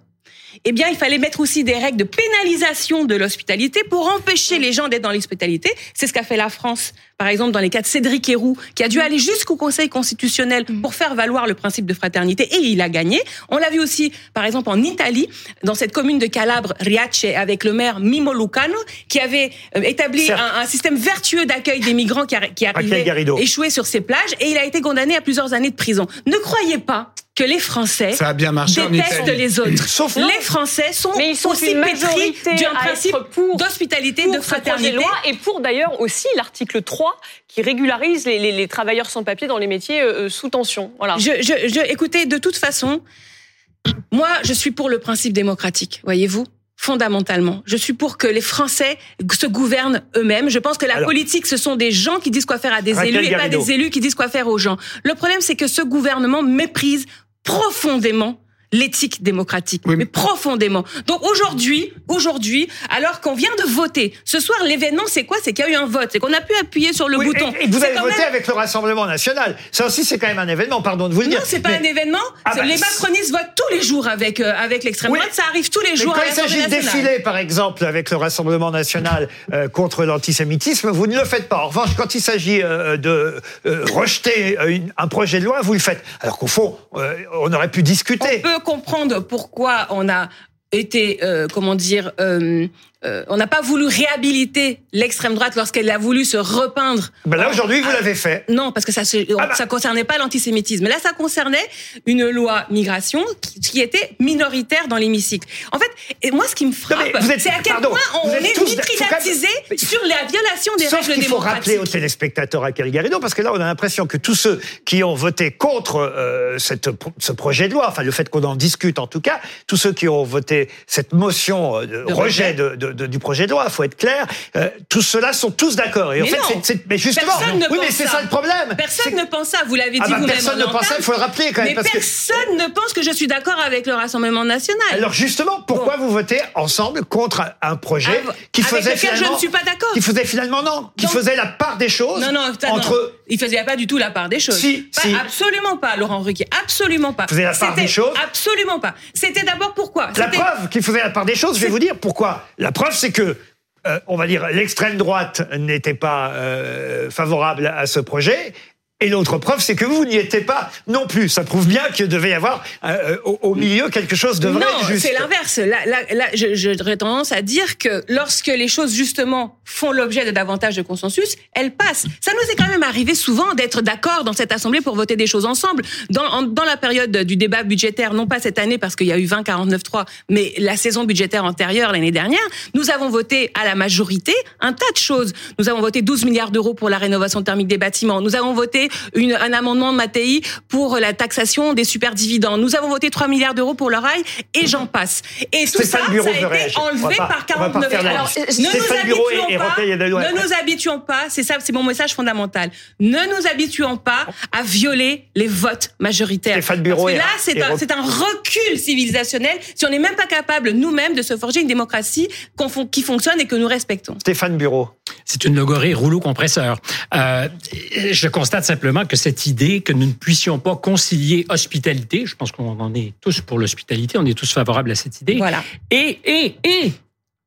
[SPEAKER 7] eh bien, il fallait mettre aussi des règles de pénalisation de l'hospitalité pour empêcher les gens d'être dans l'hospitalité. C'est ce qu'a fait la France, par exemple, dans les cas de Cédric Héroux, qui a dû aller jusqu'au Conseil constitutionnel pour faire valoir le principe de fraternité, et il a gagné. On l'a vu aussi, par exemple, en Italie, dans cette commune de Calabre, Riace, avec le maire Mimo Lucano, qui avait euh, établi un, un système vertueux d'accueil des migrants qui, arri- qui arrivaient échoués sur ces plages, et il a été condamné à plusieurs années de prison. Ne croyez pas que les Français
[SPEAKER 6] Ça a bien marché en
[SPEAKER 7] détestent les autres.
[SPEAKER 2] Sauf-
[SPEAKER 7] les Français sont,
[SPEAKER 3] Mais ils sont
[SPEAKER 7] aussi pétris d'un principe d'hospitalité, de fraternité.
[SPEAKER 3] loi et pour d'ailleurs aussi l'article 3 qui régularise les, les- les travailleurs sans papier dans les métiers euh, sous tension. Voilà.
[SPEAKER 7] Je, je, je, écoutez, de toute façon, moi, je suis pour le principe démocratique, voyez-vous fondamentalement. Je suis pour que les Français se gouvernent eux-mêmes. Je pense que la
[SPEAKER 2] Alors-
[SPEAKER 7] politique, ce sont des gens qui disent quoi faire à des
[SPEAKER 2] Raquel
[SPEAKER 7] élus et pas des élus qui disent quoi faire aux gens. Le problème, c'est que ce gouvernement méprise profondément l'éthique démocratique,
[SPEAKER 6] Oui,
[SPEAKER 7] mais
[SPEAKER 6] mais-
[SPEAKER 7] profondément. Donc aujourd'hui, aujourd'hui, alors qu'on vient de voter, ce soir l'événement c'est quoi? C'est qu'il y a eu un vote, c'est qu'on a pu appuyer sur le
[SPEAKER 2] Oui,
[SPEAKER 7] bouton.
[SPEAKER 2] et, et vous avez voté
[SPEAKER 7] même-
[SPEAKER 2] avec le Rassemblement national. Ça aussi, c'est quand même un événement, pardon de vous le
[SPEAKER 7] Non,
[SPEAKER 2] dire.
[SPEAKER 7] c'est pas
[SPEAKER 2] Mais-
[SPEAKER 7] un événement.
[SPEAKER 2] Ah bah,
[SPEAKER 7] les macronistes votent tous les jours avec euh, avec l'extrême
[SPEAKER 2] Oui.
[SPEAKER 7] droite. Ça arrive tous les
[SPEAKER 2] Mais
[SPEAKER 7] jours
[SPEAKER 2] quand
[SPEAKER 7] à
[SPEAKER 2] il s'agit de défiler, par exemple, avec le Rassemblement national euh, contre l'antisémitisme, vous ne le faites pas. En revanche, quand il s'agit euh, de rejeter une- un projet de loi, vous le faites. Alors qu'au fond, on aurait pu discuter.
[SPEAKER 7] On peut comprendre pourquoi on a été, euh, comment dire, euh, euh, on n'a pas voulu réhabiliter l'extrême droite lorsqu'elle a voulu se repeindre.
[SPEAKER 2] Ben là,
[SPEAKER 7] en-
[SPEAKER 2] aujourd'hui, vous l'avez fait.
[SPEAKER 7] Non, parce que ça, se-
[SPEAKER 2] Ah bah.
[SPEAKER 7] ça concernait pas l'antisémitisme. Là, ça concernait une loi migration qui, qui était minoritaire dans l'hémicycle. En fait, et moi, ce qui me frappe, c'est à quel
[SPEAKER 2] pardon,
[SPEAKER 7] point on est
[SPEAKER 2] même-
[SPEAKER 7] sur la violation des
[SPEAKER 2] Sauf
[SPEAKER 7] règles
[SPEAKER 2] qu'il faut rappeler
[SPEAKER 7] démocratiques.
[SPEAKER 2] aux téléspectateurs à Kerry Garrido, parce que là, on a l'impression que tous ceux qui ont voté contre euh, cette, ce projet de loi, enfin le fait qu'on en discute en tout cas, tous ceux qui ont voté cette motion euh, de
[SPEAKER 7] De
[SPEAKER 2] rejet
[SPEAKER 7] rejet.
[SPEAKER 2] de, de- de- du projet de loi, faut être clair, euh, tous ceux-là sont tous d'accord. Et en
[SPEAKER 7] Mais
[SPEAKER 2] fait,
[SPEAKER 7] non.
[SPEAKER 2] mais justement,
[SPEAKER 7] Personne ne
[SPEAKER 2] oui, mais c'est
[SPEAKER 7] ça.
[SPEAKER 2] le problème.
[SPEAKER 7] Personne ne pense ça, vous l'avez dit
[SPEAKER 2] Ah bah,
[SPEAKER 7] vous-même.
[SPEAKER 2] personne ne pense ça, il faut le rappeler quand même.
[SPEAKER 7] Mais
[SPEAKER 2] parce que...
[SPEAKER 7] personne ne pense que je suis d'accord avec le Rassemblement national.
[SPEAKER 2] Alors justement, pourquoi vous votez ensemble contre un- projet
[SPEAKER 7] Av-
[SPEAKER 2] qui
[SPEAKER 7] avec
[SPEAKER 2] faisait
[SPEAKER 7] lequel je
[SPEAKER 2] finalement,
[SPEAKER 7] ne suis pas d'accord.
[SPEAKER 2] qui faisait finalement non, qui
[SPEAKER 7] Donc-
[SPEAKER 2] faisait la part des choses
[SPEAKER 7] non, non, ça, non.
[SPEAKER 2] entre
[SPEAKER 7] Il faisait pas du tout la part des choses.
[SPEAKER 2] Si,
[SPEAKER 7] Pas-
[SPEAKER 2] si.
[SPEAKER 7] Absolument pas, Laurent Ruquier. Absolument pas.
[SPEAKER 2] Faisait la part des choses
[SPEAKER 7] Absolument pas. C'était d'abord pourquoi?
[SPEAKER 2] La preuve qu'il faisait la part des choses, je vais vous dire pourquoi. La preuve, c'est que, euh, on va dire, l'extrême droite n'était pas euh, favorable à ce projet. Et l'autre preuve, c'est que vous n'y étiez pas non plus. Ça prouve bien qu'il devait y avoir euh, au, au milieu quelque chose de vrai
[SPEAKER 7] non, c'est l'inverse. Là, là, j'aurais tendance à dire que lorsque les choses justement font l'objet de davantage de consensus, elles passent. Ça nous est quand même arrivé souvent d'être d'accord dans cette assemblée pour voter des choses ensemble. Dans, en- dans la période du débat budgétaire, non pas cette année parce qu'il y a eu 20 49-3, mais la saison budgétaire antérieure l'année dernière, nous avons voté à la majorité un tas de choses. Nous avons voté 12 milliards d'euros pour la rénovation thermique des bâtiments. Nous avons voté une, un amendement de Mattei pour la taxation des super dividendes. Nous avons voté 3 milliards d'euros pour le rail et j'en passe. Et tout ça,
[SPEAKER 2] Bureau
[SPEAKER 7] ça a été
[SPEAKER 2] réagir.
[SPEAKER 7] Enlevé
[SPEAKER 2] pas-
[SPEAKER 7] par
[SPEAKER 2] on va pas
[SPEAKER 7] 49.
[SPEAKER 2] faire la
[SPEAKER 7] Alors, ne nous habituons
[SPEAKER 2] et
[SPEAKER 7] pas, ne nous habituons pas, c'est ça, c'est mon message fondamental. Ne nous habituons pas à violer les votes majoritaires.
[SPEAKER 2] Stéphane Bureau
[SPEAKER 7] Parce que
[SPEAKER 2] et-
[SPEAKER 7] là, c'est un,
[SPEAKER 2] Ro-
[SPEAKER 7] c'est un recul civilisationnel si on n'est même pas capable nous-mêmes de se forger une démocratie qui fonctionne et que nous respectons.
[SPEAKER 2] Stéphane Bureau.
[SPEAKER 8] C'est une logorée rouleau compresseur. Euh, je constate simplement que cette idée que nous ne puissions pas concilier hospitalité, je pense qu'on en est tous pour l'hospitalité, on est tous favorables à cette idée,
[SPEAKER 7] Voilà.
[SPEAKER 8] et, et, et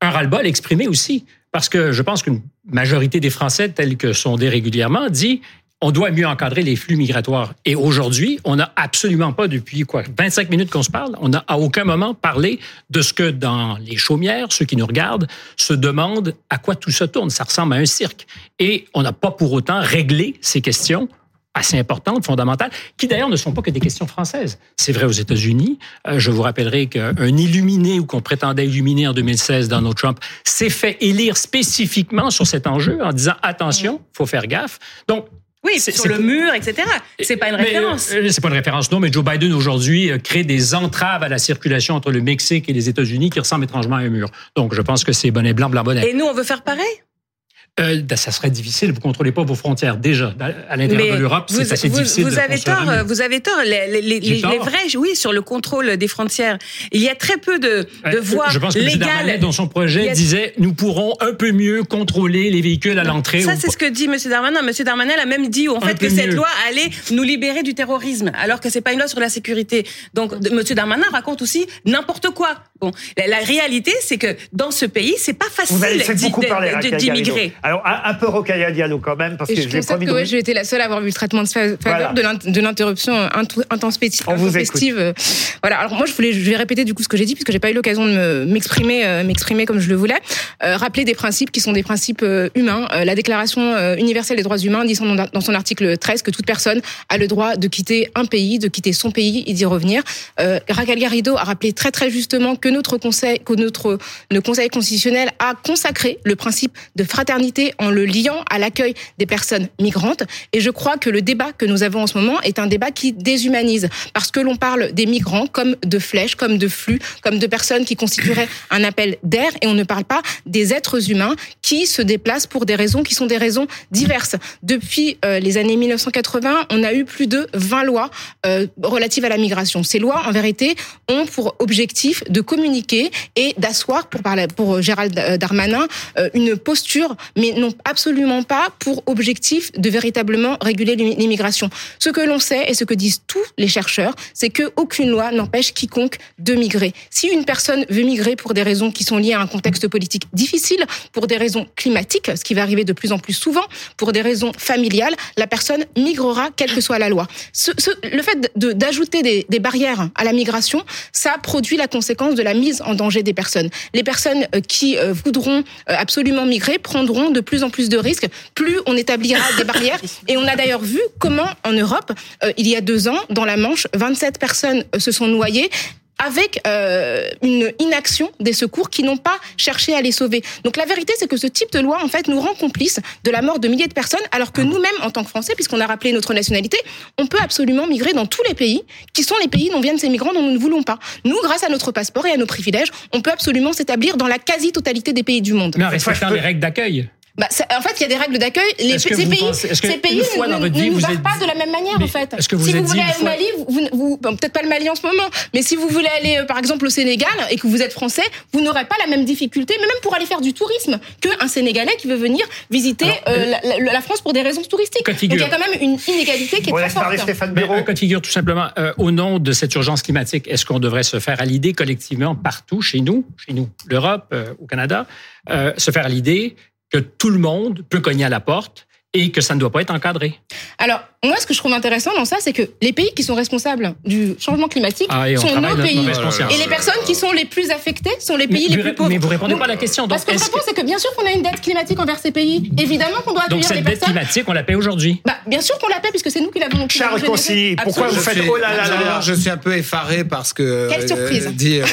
[SPEAKER 8] un ras-le-bol exprimé aussi. Parce que je pense qu'une majorité des Français, tels que sondés régulièrement, dit on doit mieux encadrer les flux migratoires. Et aujourd'hui, on n'a absolument pas, depuis quoi, 25 minutes qu'on se parle, on n'a à aucun moment parlé de ce que dans les chaumières, ceux qui nous regardent, se demandent à quoi tout ça tourne. Ça ressemble à un cirque. Et on n'a pas pour autant réglé ces questions assez importantes, fondamentales, qui d'ailleurs ne sont pas que des questions françaises. C'est vrai aux États-Unis. Euh, je vous rappellerai qu'un illuminé ou qu'on prétendait illuminer en 2016, Donald Trump, s'est fait élire spécifiquement sur cet enjeu en disant attention, faut faire gaffe. Donc
[SPEAKER 7] Oui, sur le mur, etc. C'est pas une référence.
[SPEAKER 8] euh, c'est pas une référence, non, mais Joe Biden aujourd'hui euh, crée des entraves à la circulation entre le Mexique et les États-Unis qui ressemblent étrangement à un mur. Donc je pense que c'est bonnet blanc, blanc, bonnet.
[SPEAKER 7] Et nous, on veut faire pareil?
[SPEAKER 8] Euh, ben, ça serait difficile. Vous contrôlez pas vos frontières déjà à l'intérieur de l'Europe.
[SPEAKER 7] vous,
[SPEAKER 8] C'est assez
[SPEAKER 7] vous-
[SPEAKER 8] difficile.
[SPEAKER 7] vous
[SPEAKER 8] de
[SPEAKER 7] avez
[SPEAKER 8] un
[SPEAKER 7] tort. Vous avez tort. Les, les- vrais, oui, sur le contrôle des frontières. Il y a très peu de, de
[SPEAKER 8] Euh,
[SPEAKER 7] voies
[SPEAKER 8] Je pense que M. Darmanin,
[SPEAKER 7] légales.
[SPEAKER 8] dans son projet,
[SPEAKER 7] a-
[SPEAKER 8] disait nous pourrons un peu mieux contrôler les véhicules à l'entrée.
[SPEAKER 7] Ça,
[SPEAKER 8] ou
[SPEAKER 7] c'est ce que dit M. Darmanin. M. Darmanin a même dit, en fait, que cette loi allait nous libérer du terrorisme, alors que c'est pas une loi sur la sécurité. Donc, M. Darmanin raconte aussi n'importe quoi. Bon, la, la réalité, c'est que dans ce pays, c'est pas facile d'immigrer.
[SPEAKER 2] Alors, un, un peu Rocaille Diallo quand même, parce
[SPEAKER 9] Et
[SPEAKER 2] que
[SPEAKER 9] je constate
[SPEAKER 2] promis
[SPEAKER 9] que
[SPEAKER 2] de...
[SPEAKER 9] ouais, j'ai été la seule à avoir vu le traitement de fa- faveur
[SPEAKER 2] Voilà.
[SPEAKER 9] de l'in- de l'interruption intempestive.
[SPEAKER 2] On vous
[SPEAKER 9] intempestive, euh, Voilà. Alors moi, je voulais, je vais répéter du coup ce que j'ai dit puisque j'ai pas eu l'occasion de me- m'exprimer, euh, m'exprimer comme je le voulais. Euh, rappeler des principes qui sont des principes humains. Euh, la Déclaration universelle des droits humains dit son- dans son article 13 que toute personne a le droit de quitter un pays, de quitter son pays et d'y revenir. Euh, Raquel Garrido a rappelé très très justement que notre conseil, que notre le Conseil constitutionnel a consacré le principe de fraternité en le liant à l'accueil des personnes migrantes. Et je crois que le débat que nous avons en ce moment est un débat qui déshumanise, parce que l'on parle des migrants comme de flèches, comme de flux, comme de personnes qui constitueraient un appel d'air, et on ne parle pas des êtres humains qui se déplacent pour des raisons qui sont des raisons diverses. Depuis euh, les années 1980, on a eu plus de 20 lois euh, relatives à la migration. Ces lois, en vérité, ont pour objectif de communiquer et d'asseoir, pour, pour Gérald Darmanin, euh, une posture, mais non absolument pas pour objectif de véritablement réguler l'immi- l'immigration. Ce que l'on sait et ce que disent tous les chercheurs, c'est qu'aucune loi n'empêche quiconque de migrer. Si une personne veut migrer pour des raisons qui sont liées à un contexte politique difficile, pour des raisons climatiques, ce qui va arriver de plus en plus souvent, pour des raisons familiales, la personne migrera quelle que soit la loi. Le fait d'ajouter des, des barrières à la migration, ça produit la conséquence de la mise en danger des personnes. Les personnes euh, qui euh, voudront euh, absolument migrer prendront de plus en plus de risques, plus on établira des barrières. Et on a d'ailleurs vu comment en Europe, euh, il y a deux ans, dans la Manche, 27 personnes euh, se sont noyées avec euh, une inaction des secours qui n'ont pas cherché à les sauver. Donc la vérité, c'est que ce type de loi, en fait, nous rend complices de la mort de milliers de personnes, alors que nous-mêmes, en tant que Français, puisqu'on a rappelé notre nationalité, on peut absolument migrer dans tous les pays, qui sont les pays dont viennent ces migrants dont nous ne voulons pas. Nous, grâce à notre passeport et à nos privilèges, on peut absolument s'établir dans la quasi-totalité des pays du monde.
[SPEAKER 8] Mais en respectant les règles d'accueil.
[SPEAKER 9] Bah, en fait, il y a des règles d'accueil. Les, ces pays,
[SPEAKER 8] pensez-
[SPEAKER 9] ces pays ne, nous
[SPEAKER 8] êtes
[SPEAKER 9] pas
[SPEAKER 8] dit-
[SPEAKER 9] de la même manière,
[SPEAKER 8] Mais
[SPEAKER 9] en fait.
[SPEAKER 8] est-ce que vous
[SPEAKER 9] si vous voulez aller au Mali, vous, vous- vous- bon, peut-être pas le Mali en ce moment, mais si vous voulez aller, euh, par exemple, au Sénégal et que vous êtes français, vous n'aurez pas la même difficulté, mais même pour aller faire du tourisme, qu'un Sénégalais qui veut venir visiter euh, la, la- la France pour des raisons touristiques. Donc il y a quand même une inégalité qui est
[SPEAKER 2] On
[SPEAKER 9] très
[SPEAKER 2] laisse parler
[SPEAKER 9] forte.
[SPEAKER 2] Stéphane
[SPEAKER 8] Mais un cas de figure, tout simplement, euh, au nom de cette urgence climatique, est-ce qu'on devrait se faire à l'idée collectivement partout, chez nous, chez nous, l'Europe, euh, au Canada, euh, se faire à l'idée que tout le monde peut cogner à la porte et que ça ne doit pas être encadré?
[SPEAKER 9] Alors, moi, ce que je trouve intéressant dans ça, c'est que les pays qui sont responsables du changement climatique
[SPEAKER 8] Ah,
[SPEAKER 9] sont nos pays. Et les personnes qui sont les plus affectées sont les pays
[SPEAKER 8] Mais
[SPEAKER 9] les plus pauvres.
[SPEAKER 8] mais vous répondez
[SPEAKER 9] Donc,
[SPEAKER 8] pas à la question. Donc,
[SPEAKER 9] Parce que la
[SPEAKER 8] est-ce
[SPEAKER 9] réponse, c'est que bien sûr qu'on a une dette climatique envers ces pays. Évidemment qu'on doit
[SPEAKER 8] Donc
[SPEAKER 9] accueillir les
[SPEAKER 8] cette dette
[SPEAKER 9] personnes.
[SPEAKER 8] climatique, on la paie aujourd'hui.
[SPEAKER 9] Bah, bien sûr qu'on la paie puisque c'est nous qui l'avons
[SPEAKER 2] Charles Consigny, pourquoi vous faites oh là là là
[SPEAKER 6] Je suis un peu effaré parce que.
[SPEAKER 9] Quelle surprise.
[SPEAKER 6] euh,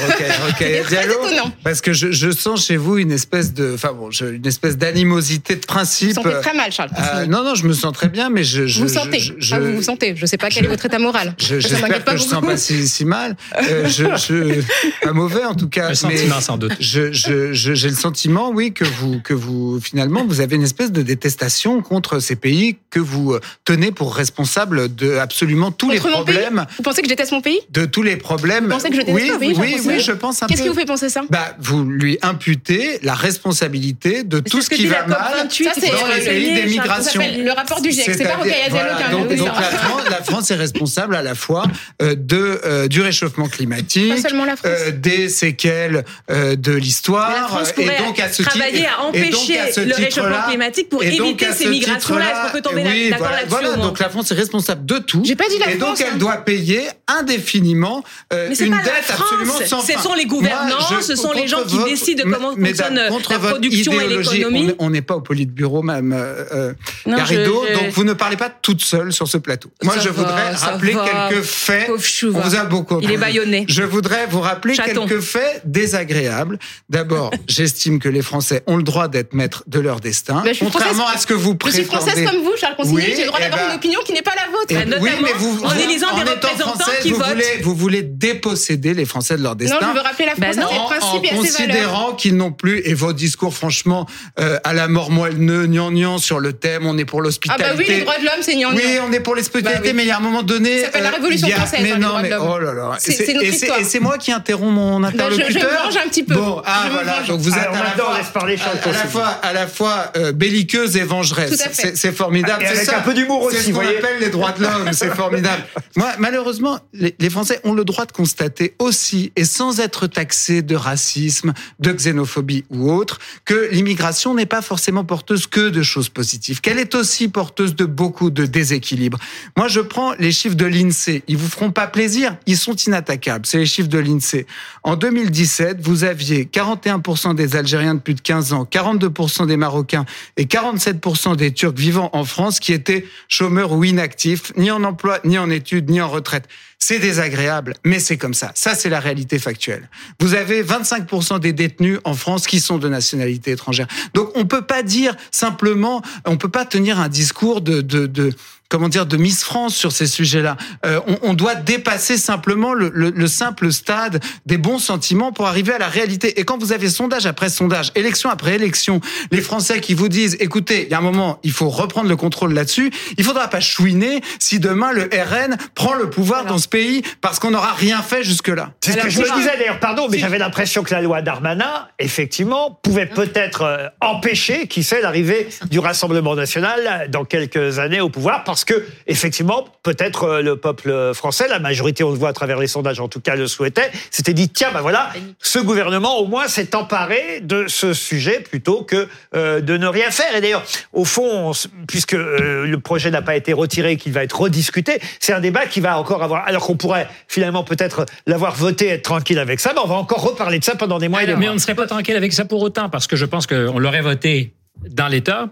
[SPEAKER 9] C'était très
[SPEAKER 6] Diallo.
[SPEAKER 9] étonnant.
[SPEAKER 6] Parce que je, je sens chez vous une espèce de. Enfin bon, une espèce d'animosité de principe.
[SPEAKER 9] vous sentez très mal, Charles.
[SPEAKER 6] Euh,
[SPEAKER 9] Consigny.
[SPEAKER 6] non, non, je me sens très bien, mais je.
[SPEAKER 9] vous
[SPEAKER 6] je-
[SPEAKER 9] sentez.
[SPEAKER 6] je- je-
[SPEAKER 9] Ah, vous vous sentez. Je sais pas quel est votre état moral.
[SPEAKER 6] je- J'espère que je sens
[SPEAKER 9] beaucoup.
[SPEAKER 6] pas si, si mal. Euh, je, je, pas mauvais en tout cas.
[SPEAKER 8] Un
[SPEAKER 6] mais
[SPEAKER 8] sentiment, sans doute.
[SPEAKER 6] J'ai le sentiment, oui, que vous, que vous, finalement, vous avez une espèce de détestation contre ces pays que vous tenez pour responsables de absolument tous les
[SPEAKER 9] Contre
[SPEAKER 6] problèmes,
[SPEAKER 9] Vous pensez que je déteste mon pays?
[SPEAKER 6] De tous les problèmes.
[SPEAKER 9] Vous pensez que je déteste
[SPEAKER 6] oui,
[SPEAKER 9] mon pays,
[SPEAKER 6] oui, oui, je pense un
[SPEAKER 9] Qu'est-ce qui
[SPEAKER 6] peu.
[SPEAKER 9] vous fait penser ça?
[SPEAKER 6] Bah, vous lui imputez la responsabilité de tout ce qui va mal
[SPEAKER 7] COP28,
[SPEAKER 9] Ça, c'est
[SPEAKER 6] dans les pays
[SPEAKER 9] ça
[SPEAKER 6] d'émigration.
[SPEAKER 9] s'appelle le rapport du GIEC. C'est pas
[SPEAKER 6] C'est-à-dire-
[SPEAKER 9] Rocaille Diallo
[SPEAKER 6] voilà,
[SPEAKER 9] qui a
[SPEAKER 6] donc, la, France, la France est responsable à la fois euh, de euh, du réchauffement climatique, euh, des séquelles de l'histoire, et donc à ce
[SPEAKER 7] travailler
[SPEAKER 6] titre,
[SPEAKER 7] à
[SPEAKER 6] et donc,
[SPEAKER 7] empêcher
[SPEAKER 6] à ce
[SPEAKER 7] le réchauffement climatique pour éviter
[SPEAKER 6] à
[SPEAKER 7] ces
[SPEAKER 6] ce
[SPEAKER 7] migrations-là. Est-ce qu'on peut tomber
[SPEAKER 6] oui,
[SPEAKER 7] d'accord
[SPEAKER 6] voilà,
[SPEAKER 7] là-dessus
[SPEAKER 6] voilà, donc la France est responsable de tout.
[SPEAKER 9] J'ai pas dit la
[SPEAKER 6] et donc elle
[SPEAKER 9] hein.
[SPEAKER 6] doit payer indéfiniment une dette absolument sans
[SPEAKER 7] ce
[SPEAKER 6] fin.
[SPEAKER 7] sont les gouvernants,
[SPEAKER 6] Moi, je-
[SPEAKER 7] ce sont les gens qui décident de comment fonctionne la production et l'économie.
[SPEAKER 6] On n'est pas au politburo, même Garrido, donc vous ne parlez pas toute seule sur ce plateau. Moi,
[SPEAKER 7] Ça
[SPEAKER 6] je
[SPEAKER 7] va,
[SPEAKER 6] voudrais rappeler
[SPEAKER 7] va.
[SPEAKER 6] quelques faits. On vous a beaucoup.
[SPEAKER 7] Il est bâillonné.
[SPEAKER 6] Je voudrais vous rappeler
[SPEAKER 7] Chaton.
[SPEAKER 6] quelques faits désagréables. D'abord, j'estime que les Français ont le droit d'être maîtres de leur destin,
[SPEAKER 9] Mais je suis
[SPEAKER 6] contrairement
[SPEAKER 9] française-
[SPEAKER 6] à ce que vous
[SPEAKER 9] Je
[SPEAKER 6] prétendez.
[SPEAKER 9] suis française comme vous, Charles Consigny.
[SPEAKER 6] Oui,
[SPEAKER 9] J'ai le droit
[SPEAKER 6] eh
[SPEAKER 9] d'avoir
[SPEAKER 6] ben-
[SPEAKER 9] une opinion qui n'est pas la vôtre.
[SPEAKER 7] Bah,
[SPEAKER 6] oui,
[SPEAKER 7] notamment
[SPEAKER 6] mais vous,
[SPEAKER 7] en élisant des représentants qui
[SPEAKER 6] vous
[SPEAKER 7] votent.
[SPEAKER 6] Voulez, vous voulez déposséder les Français de leur destin.
[SPEAKER 9] Non, je veux rappeler la
[SPEAKER 7] Bah
[SPEAKER 9] France
[SPEAKER 7] non,
[SPEAKER 9] ses
[SPEAKER 6] en, en
[SPEAKER 9] principes et à ses valeurs.
[SPEAKER 6] considérant qu'ils n'ont plus, et vos discours franchement euh, à la mort moelle-neu, gnangnan sur le thème, on est pour
[SPEAKER 9] Ah
[SPEAKER 6] l'hospitalité.
[SPEAKER 9] bah oui, les droits de l'homme, c'est gnangnan.
[SPEAKER 6] Oui, on est pour l'hospitalité,
[SPEAKER 9] Bah oui.
[SPEAKER 6] mais il y a un moment donné.
[SPEAKER 9] Ça s'appelle la
[SPEAKER 6] euh,
[SPEAKER 9] Révolution
[SPEAKER 6] a-
[SPEAKER 9] française,
[SPEAKER 6] Mais
[SPEAKER 9] hein, les
[SPEAKER 6] non,
[SPEAKER 9] droits de
[SPEAKER 6] mais
[SPEAKER 9] l'homme.
[SPEAKER 6] oh là là.
[SPEAKER 9] C'est-
[SPEAKER 6] Et
[SPEAKER 9] c'est notre
[SPEAKER 6] et
[SPEAKER 9] histoire.
[SPEAKER 6] Et c'est moi qui interromps mon
[SPEAKER 9] je- je me
[SPEAKER 6] interlocuteur.
[SPEAKER 9] venge un petit peu.
[SPEAKER 6] Bon, ah
[SPEAKER 9] Je
[SPEAKER 6] voilà. Donc vous êtes
[SPEAKER 2] Alors,
[SPEAKER 6] à la fois, à, à la fois, à la fois euh, belliqueuse et vengeresse. C'est c'est formidable.
[SPEAKER 2] Et
[SPEAKER 6] c'est
[SPEAKER 2] avec un peu d'humour
[SPEAKER 6] C'est
[SPEAKER 2] aussi,
[SPEAKER 6] ce qu'on
[SPEAKER 2] voyez.
[SPEAKER 6] appelle les droits de l'homme. C'est formidable. Moi, malheureusement, les, les Français ont le droit de constater aussi, et sans être taxés de racisme, de xénophobie ou autre, que l'immigration n'est pas forcément porteuse que de choses positives, qu'elle est aussi porteuse de beaucoup de déséquilibres. Moi, je prends les chiffres de l'INSEE. Ils vous feront pas plaisir. Ils sont inattaquables. C'est les chiffres de l'INSEE. En 2017, vous aviez 41% des Algériens de plus de 15 ans, 42% des Marocains et 47% des Turcs vivant en France qui étaient chômeurs ou inactifs, ni en emploi, ni en études, ni en retraite. C'est désagréable, mais c'est comme ça. Ça, c'est la réalité factuelle. Vous avez 25% des détenus en France qui sont de nationalité étrangère. Donc, on peut pas dire simplement, on peut pas tenir un discours de, de, de comment dire, de Miss France sur ces sujets-là. Euh, on, on doit dépasser simplement le, le, le simple stade des bons sentiments pour arriver à la réalité. Et quand vous avez sondage après sondage, élection après élection, les Français qui vous disent, écoutez, il y a un moment, il faut reprendre le contrôle là-dessus. Il faudra pas chouiner si demain le RN prend le pouvoir dans ce pays parce qu'on n'aura rien fait jusque-là.
[SPEAKER 2] C'est ce que je me disais d'ailleurs, pardon, mais j'avais l'impression que la loi Darmanin, effectivement, pouvait peut-être euh, empêcher, qui sait, l'arrivée du Rassemblement national dans quelques années au pouvoir, parce que, effectivement, peut-être euh, le peuple français, la majorité, on le voit à travers les sondages, en tout cas, le souhaitait, s'était dit, tiens, ben voilà, ce gouvernement, au moins, s'est emparé de ce sujet plutôt que euh, de ne rien faire. Et d'ailleurs, au fond, puisque euh, le projet n'a pas été retiré, qu'il va être rediscuté, c'est un débat qui va encore avoir, alors qu'on pourrait finalement peut-être l'avoir voté, être tranquille avec ça, mais on va encore reparler de ça pendant des mois et des
[SPEAKER 8] Mais
[SPEAKER 2] mois.
[SPEAKER 8] on ne serait pas tranquille avec ça pour autant, parce que je pense qu'on l'aurait voté dans l'État.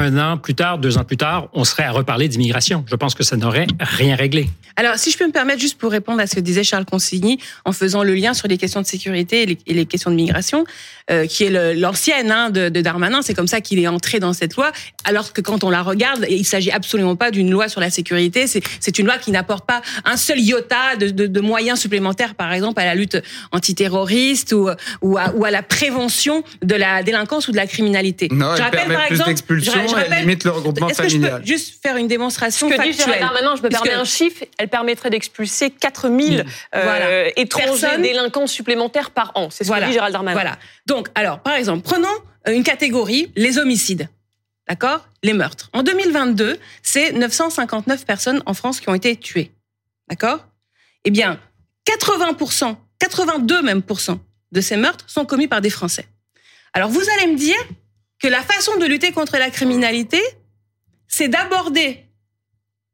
[SPEAKER 8] Un an plus tard, deux ans plus tard, on serait à reparler d'immigration. Je pense que ça n'aurait rien réglé.
[SPEAKER 7] Alors, si je peux me permettre, juste pour répondre à ce que disait Charles Consigny, en faisant le lien sur les questions de sécurité et les, et les questions de migration, euh, qui est l'ancienne hein, de, de Darmanin, c'est comme ça qu'il est entré dans cette loi, alors que quand on la regarde, il s'agit absolument pas d'une loi sur la sécurité, c'est une loi qui n'apporte pas un seul iota de, de, de moyens supplémentaires, par exemple, à la lutte antiterroriste ou, ou, à, ou à la prévention de la délinquance ou de la criminalité.
[SPEAKER 6] Non,
[SPEAKER 7] je
[SPEAKER 6] elle
[SPEAKER 7] rappelle, par
[SPEAKER 6] plus
[SPEAKER 7] exemple,
[SPEAKER 6] d'expulsions,
[SPEAKER 7] je-
[SPEAKER 6] elle limite le regroupement
[SPEAKER 7] Est-ce que je
[SPEAKER 6] familial.
[SPEAKER 7] peux juste faire une démonstration
[SPEAKER 3] Ce que dit
[SPEAKER 7] factuelle
[SPEAKER 3] Gérald Darmanin, je me permets un chiffre, elle permettrait d'expulser 4000 euh,
[SPEAKER 7] Voilà.
[SPEAKER 3] étrangers
[SPEAKER 7] Personne-
[SPEAKER 3] délinquants supplémentaires par an. C'est ce
[SPEAKER 7] Voilà.
[SPEAKER 3] que dit Gérald Darmanin.
[SPEAKER 7] Voilà. Donc, alors, par exemple, prenons euh, une catégorie, les homicides. D'accord? Les meurtres. En 2022, c'est 959 personnes en France qui ont été tuées. D'accord? Eh bien, 80%, 82 même de ces meurtres sont commis par des Français. Alors, vous allez me dire que la façon de lutter contre la criminalité, c'est d'aborder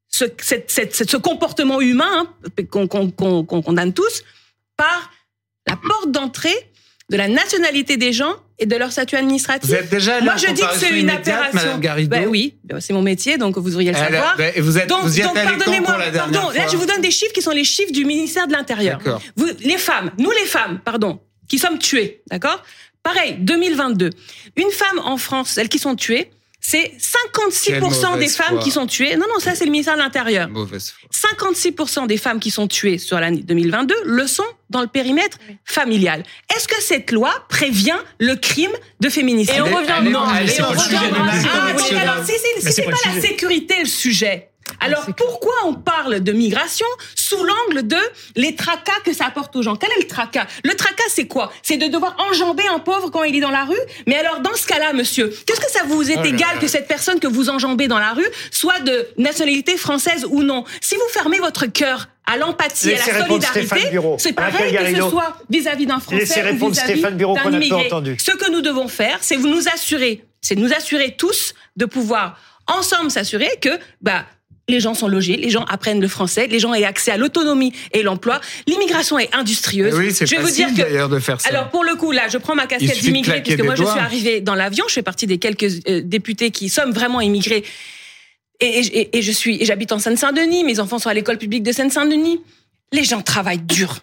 [SPEAKER 7] ce, cette- cette- cette- ce comportement humain hein, qu'on condamne tous par la porte d'entrée de la nationalité des gens et de leur statut administratif.
[SPEAKER 6] Vous êtes déjà allé
[SPEAKER 7] Moi, je dis que c'est une
[SPEAKER 6] Garrido
[SPEAKER 7] Ben oui, ben c'est mon métier, donc vous devriez le
[SPEAKER 6] Elle-
[SPEAKER 7] savoir.
[SPEAKER 6] ben, vous êtes-
[SPEAKER 7] donc,
[SPEAKER 6] vous
[SPEAKER 7] pardonnez-moi, pardon, là je vous donne des chiffres qui sont les chiffres du ministère de l'Intérieur. Les femmes, nous les femmes, pardon, qui sommes tuées, d'accord? Pareil, 2022. Une femme en France, celles qui sont tuées, c'est 56%
[SPEAKER 6] Quelle
[SPEAKER 7] des femmes
[SPEAKER 6] foi.
[SPEAKER 7] qui sont tuées. Non, non, ça c'est le ministère de l'Intérieur.
[SPEAKER 6] Mauvaise foi.
[SPEAKER 7] 56% des femmes qui sont tuées sur l'année 2022 le sont dans le périmètre familial. Est-ce que cette loi prévient le crime de féminicide?
[SPEAKER 3] Et on revient non, et on
[SPEAKER 7] ah, alors, si, si, si
[SPEAKER 8] Mais
[SPEAKER 7] c'est pas, la sécurité le sujet. Alors pourquoi on parle de migration sous l'angle de les tracas que ça apporte aux gens? Quel est le tracas? Le tracas c'est quoi? C'est de devoir enjamber un pauvre quand il est dans la rue? Mais alors dans ce cas-là, monsieur, qu'est-ce que ça vous est égal que cette personne que vous enjambez dans la rue soit de nationalité française ou non? Si vous fermez votre cœur à l'empathie, à la solidarité, c'est pareil que ce soit vis-à-vis d'un
[SPEAKER 2] Laissez
[SPEAKER 7] Français ou vis-à-vis
[SPEAKER 2] Stéphane Bureau qu'on
[SPEAKER 7] d'un immigré.
[SPEAKER 2] entendu.
[SPEAKER 7] Ce que nous devons faire, c'est vous nous assurer, c'est de nous assurer tous de pouvoir ensemble s'assurer que bah les gens sont logés, les gens apprennent le français, les gens aient accès à l'autonomie et l'emploi. L'immigration est industrieuse.
[SPEAKER 6] Eh Oui, c'est
[SPEAKER 7] je vais vous
[SPEAKER 6] facile
[SPEAKER 7] dire que
[SPEAKER 6] d'ailleurs de faire ça.
[SPEAKER 7] alors pour le coup là, je prends ma casquette d'immigré puisque moi je suis arrivée dans l'avion, je fais partie des quelques euh, députés qui sommes vraiment immigrés. Et, et- et je suis, et j'habite en Seine-Saint-Denis. Mes enfants sont à l'école publique de Seine-Saint-Denis. Les gens travaillent dur.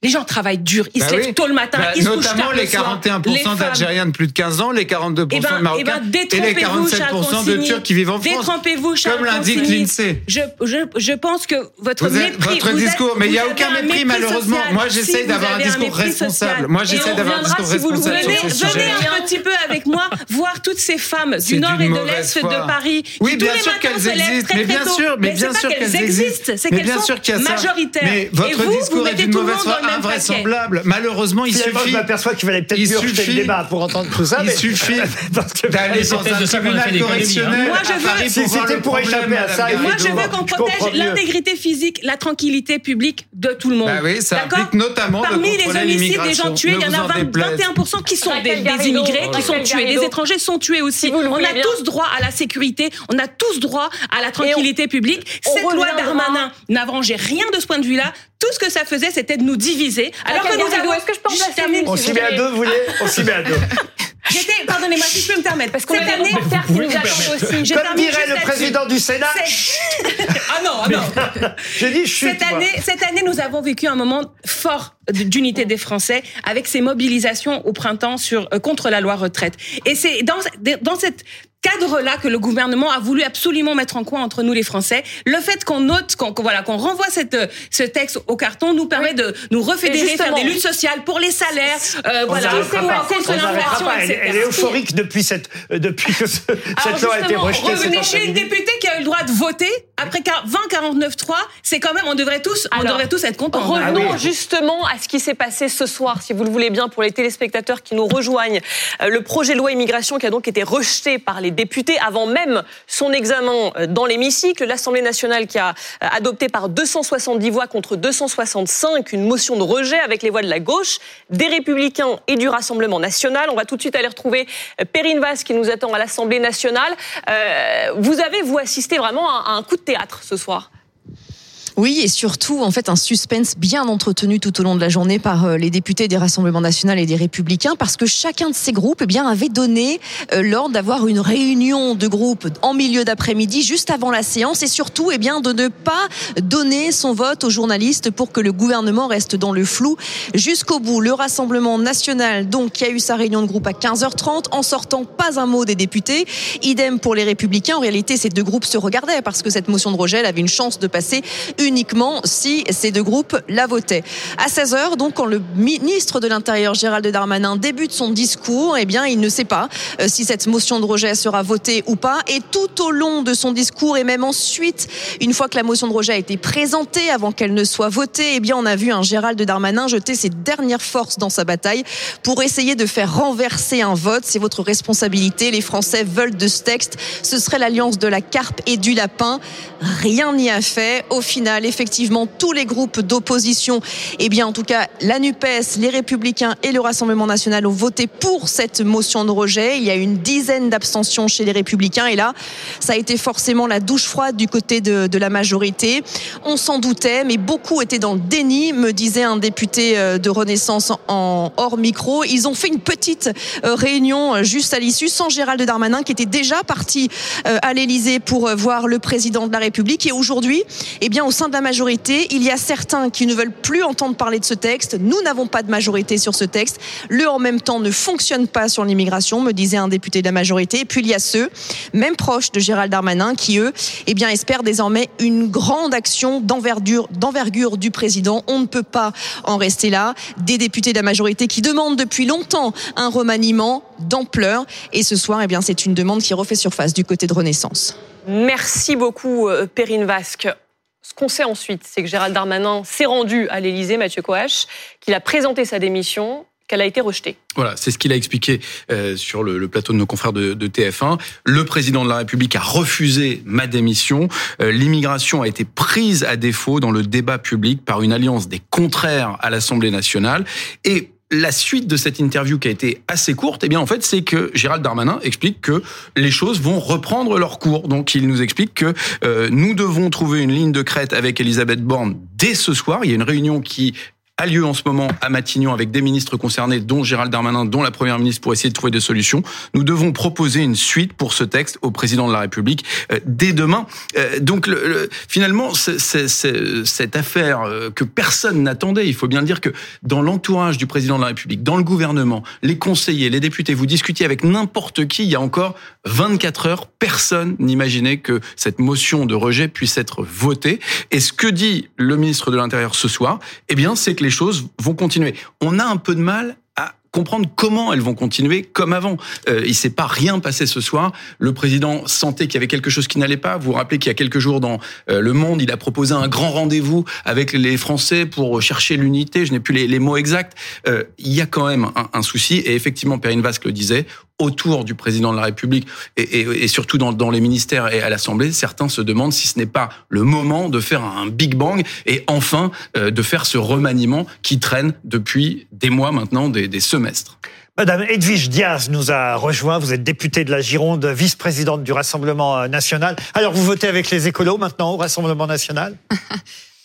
[SPEAKER 7] Les gens travaillent dur. Ils
[SPEAKER 6] Bah
[SPEAKER 7] se lèvent
[SPEAKER 6] oui.
[SPEAKER 7] tôt le matin.
[SPEAKER 6] Bah,
[SPEAKER 7] ils se couchent
[SPEAKER 6] notamment
[SPEAKER 7] tard
[SPEAKER 6] les
[SPEAKER 7] le soir.
[SPEAKER 6] 41%
[SPEAKER 7] Les femmes.
[SPEAKER 6] d'Algériens de plus de 15 ans, les 42%
[SPEAKER 7] Eh ben,
[SPEAKER 6] de Marocains
[SPEAKER 7] eh ben,
[SPEAKER 6] et les
[SPEAKER 7] détrompez-vous, Charles
[SPEAKER 6] 47% de. Turcs qui vivent en France.
[SPEAKER 7] Détrompez-vous,
[SPEAKER 6] Comme l'indique l'INSEE.
[SPEAKER 7] Je, je, je pense que votre
[SPEAKER 6] Vous êtes-
[SPEAKER 7] mépris,
[SPEAKER 6] votre
[SPEAKER 7] vous êtes-
[SPEAKER 6] discours, mais il n'y a
[SPEAKER 7] vous
[SPEAKER 6] aucun mépris,
[SPEAKER 7] mépris
[SPEAKER 6] malheureusement. Moi, j'essaie
[SPEAKER 7] Si, vous
[SPEAKER 6] d'avoir un discours
[SPEAKER 7] social.
[SPEAKER 6] responsable. Moi,
[SPEAKER 7] on
[SPEAKER 6] d'avoir un discours
[SPEAKER 3] si vous le
[SPEAKER 6] responsable sur ce
[SPEAKER 7] Venez, venez un petit peu avec moi voir toutes ces femmes du nord et de l'est de Paris.
[SPEAKER 6] Oui, bien sûr qu'elles existent, mais bien sûr, mais bien sûr
[SPEAKER 7] qu'elles existent, c'est qu'elles sont majoritaires.
[SPEAKER 6] Mais votre
[SPEAKER 7] vous, vous
[SPEAKER 6] discours est
[SPEAKER 7] le
[SPEAKER 6] mauvaise foi invraisemblable. Malheureusement, il
[SPEAKER 2] Finalement, je
[SPEAKER 6] suffit.
[SPEAKER 2] m'aperçois qu'il fallait peut-être
[SPEAKER 6] suffit-
[SPEAKER 2] le débat pour entendre tout ça.
[SPEAKER 6] Il
[SPEAKER 2] mais-
[SPEAKER 6] suffit
[SPEAKER 2] Parce que-
[SPEAKER 6] d'aller dans un tribunal
[SPEAKER 8] hein.
[SPEAKER 6] correctionnel
[SPEAKER 7] Moi, je veux-
[SPEAKER 2] Si c'était pour échapper à ça.
[SPEAKER 7] Moi, je veux qu'on protège l'intégrité physique, la tranquillité publique de tout le monde.
[SPEAKER 6] Bah oui, ça implique notamment de
[SPEAKER 7] Parmi les homicides des gens tués, il y en a
[SPEAKER 6] vous en
[SPEAKER 7] 20
[SPEAKER 6] déplaise.
[SPEAKER 7] 21% qui sont des, immigrés qui sont tués. Des étrangers sont tués aussi. On a tous droit à la sécurité, on a tous droit à la tranquillité publique. Cette loi. Darmanin n'arrangeait rien de ce point de vue-là. Tout ce que ça faisait, c'était de nous diviser. Alors que nous avons...
[SPEAKER 3] est-ce que je peux en placer
[SPEAKER 7] termine,
[SPEAKER 3] une,
[SPEAKER 2] On s'y met à deux, vous voulez On s'y met à deux.
[SPEAKER 7] J'étais, pardonnez-moi si je peux me permettre, parce qu'on
[SPEAKER 3] On a
[SPEAKER 7] année,
[SPEAKER 3] reporters qui nous aussi.
[SPEAKER 7] Je
[SPEAKER 2] Comme dirait le président du Sénat,
[SPEAKER 7] C'est- ah non, ah non.
[SPEAKER 2] j'ai dit chut.
[SPEAKER 7] Cette
[SPEAKER 2] moi.
[SPEAKER 7] année, cette année, nous avons vécu un moment fort d'unité des Français avec ces mobilisations au printemps sur euh, contre la loi retraite. Et c'est dans dans cette cadre-là que le gouvernement a voulu absolument mettre en coin entre nous les Français. Le fait qu'on note, qu'on voilà, qu'on renvoie cette, ce texte au carton nous permet de nous refédérer, faire des luttes sociales pour les salaires, euh, voilà, contre l'inflation.
[SPEAKER 2] Elle,
[SPEAKER 7] etc.
[SPEAKER 2] elle est euphorique depuis, cette, euh, depuis que ce- cette loi a été rejetée.
[SPEAKER 7] Revenez chez une députée qui a eu le droit de voter après 20-49-3, c'est quand même, on devrait tous, on devrait tous être contents.
[SPEAKER 3] Revenons
[SPEAKER 2] Ah oui.
[SPEAKER 3] justement à ce qui s'est passé ce soir, si vous le voulez bien, pour les téléspectateurs qui nous rejoignent. Euh, le projet de loi immigration qui a donc été rejeté par les députés avant même son examen euh, dans l'hémicycle. L'Assemblée nationale qui a euh, adopté par 270 voix contre 265 une motion de rejet avec les voix de la gauche, des Républicains et du Rassemblement national. On va tout de suite aller retrouver euh, Perrine Vasse qui nous attend à l'Assemblée nationale. Vous avez, vous, assisté vraiment à un coup de théâtre ce soir?
[SPEAKER 11] Oui, et surtout, en fait, un suspense bien entretenu tout au long de la journée par euh, les députés des Rassemblements nationaux et des Républicains, parce que chacun de ces groupes, eh bien, avait donné euh, l'ordre d'avoir une réunion de groupe en milieu d'après-midi, juste avant la séance, et surtout, eh bien, de ne pas donner son vote aux journalistes pour que le gouvernement reste dans le flou jusqu'au bout. Le Rassemblement national, donc, qui a eu sa réunion de groupe à 15h30, en sortant pas un mot des députés. Idem pour les Républicains. En réalité, ces deux groupes se regardaient parce que cette motion de rejet, avait une chance de passer uniquement si ces deux groupes la votaient. À 16h, donc, quand le ministre de l'Intérieur, Gérald Darmanin, débute son discours, eh bien, il ne sait pas euh, si cette motion de rejet sera votée ou pas. Et tout au long de son discours, et même ensuite, une fois que la motion de rejet a été présentée, avant qu'elle ne soit votée, eh bien, on a vu un Gérald Darmanin jeter ses dernières forces dans sa bataille pour essayer de faire renverser un vote. C'est votre responsabilité. Les Français veulent de ce texte. Ce serait l'alliance de la carpe et du lapin. Rien n'y a fait. Au final, effectivement, tous les groupes d'opposition, eh bien, en tout cas, la NUPES, les Républicains et le Rassemblement national ont voté pour cette motion de rejet. Il y a une dizaine d'abstentions chez les Républicains. Et là, ça a été forcément la douche froide du côté de, de la majorité. On s'en doutait, mais beaucoup étaient dans le déni, me disait un député euh, de Renaissance en hors micro. Ils ont fait une petite euh, réunion euh, juste à l'issue sans Gérald Darmanin qui était déjà parti à l'Élysée pour voir le président de la République. Et aujourd'hui, eh bien, au sein de la majorité, il y a certains qui ne veulent plus entendre parler de ce texte. Nous n'avons pas de majorité sur ce texte. Le en même temps ne fonctionne pas sur l'immigration, me disait un député de la majorité. Et puis il y a ceux, même proches de Gérald Darmanin, qui eux, eh bien, espèrent désormais une grande action d'envergure, du président. On ne peut pas en rester là. Des députés de la majorité qui demandent depuis longtemps un remaniement d'ampleur. Et ce soir, eh bien, c'est une demande qui refait surface du côté de Renaissance.
[SPEAKER 3] Merci beaucoup, euh, Perrine Vasque. Ce qu'on sait ensuite, c'est que Gérald Darmanin s'est rendu à l'Élysée, Mathieu Coache, qu'il a présenté sa démission qu'elle a été rejetée.
[SPEAKER 10] Voilà, c'est ce qu'il a expliqué euh, sur le, plateau de nos confrères de, de, TF1. Le président de la République a refusé ma démission. Euh, L'immigration a été prise à défaut dans le débat public par une alliance des contraires à l'Assemblée nationale. Et la suite de cette interview qui a été assez courte, eh bien en fait, c'est que Gérald Darmanin explique que les choses vont reprendre leur cours. Donc il nous explique que euh, nous devons trouver une ligne de crête avec Elisabeth Borne dès ce soir. Il y a une réunion qui a lieu en ce moment à Matignon avec des ministres concernés, dont Gérald Darmanin, dont la Première ministre, pour essayer de trouver des solutions. Nous devons proposer une suite pour ce texte au président de la République euh, dès demain. Euh, donc le, le, finalement, c'est, cette affaire euh, que personne n'attendait, il faut bien dire que dans l'entourage du président de la République, dans le gouvernement, les conseillers, les députés, vous discutiez avec n'importe qui, il y a encore 24 heures, personne n'imaginait que cette motion de rejet puisse être votée. Et ce que dit le ministre de l'Intérieur ce soir, eh bien, c'est que les choses vont continuer. On a un peu de mal à comprendre comment elles vont continuer comme avant. Euh, il s'est pas rien passé ce soir. Le président sentait qu'il y avait quelque chose qui n'allait pas. Vous vous rappelez qu'il y a quelques jours dans euh, Le Monde, il a proposé un grand rendez-vous avec les Français pour chercher l'unité. Je n'ai plus les, les, mots exacts. Euh, il y a quand même un, un souci. Et effectivement, Perrine Vasque le disait, autour du président de la République et, et, et surtout dans, dans, les ministères et à l'Assemblée, certains se demandent si ce n'est pas le moment de faire un Big Bang et enfin euh, de faire ce remaniement qui traîne depuis des mois maintenant, des, des semestres.
[SPEAKER 2] Madame Edwige Diaz nous a rejoint. Vous êtes députée de la Gironde, vice-présidente du Rassemblement national. Alors, vous votez avec les écolos maintenant au Rassemblement national?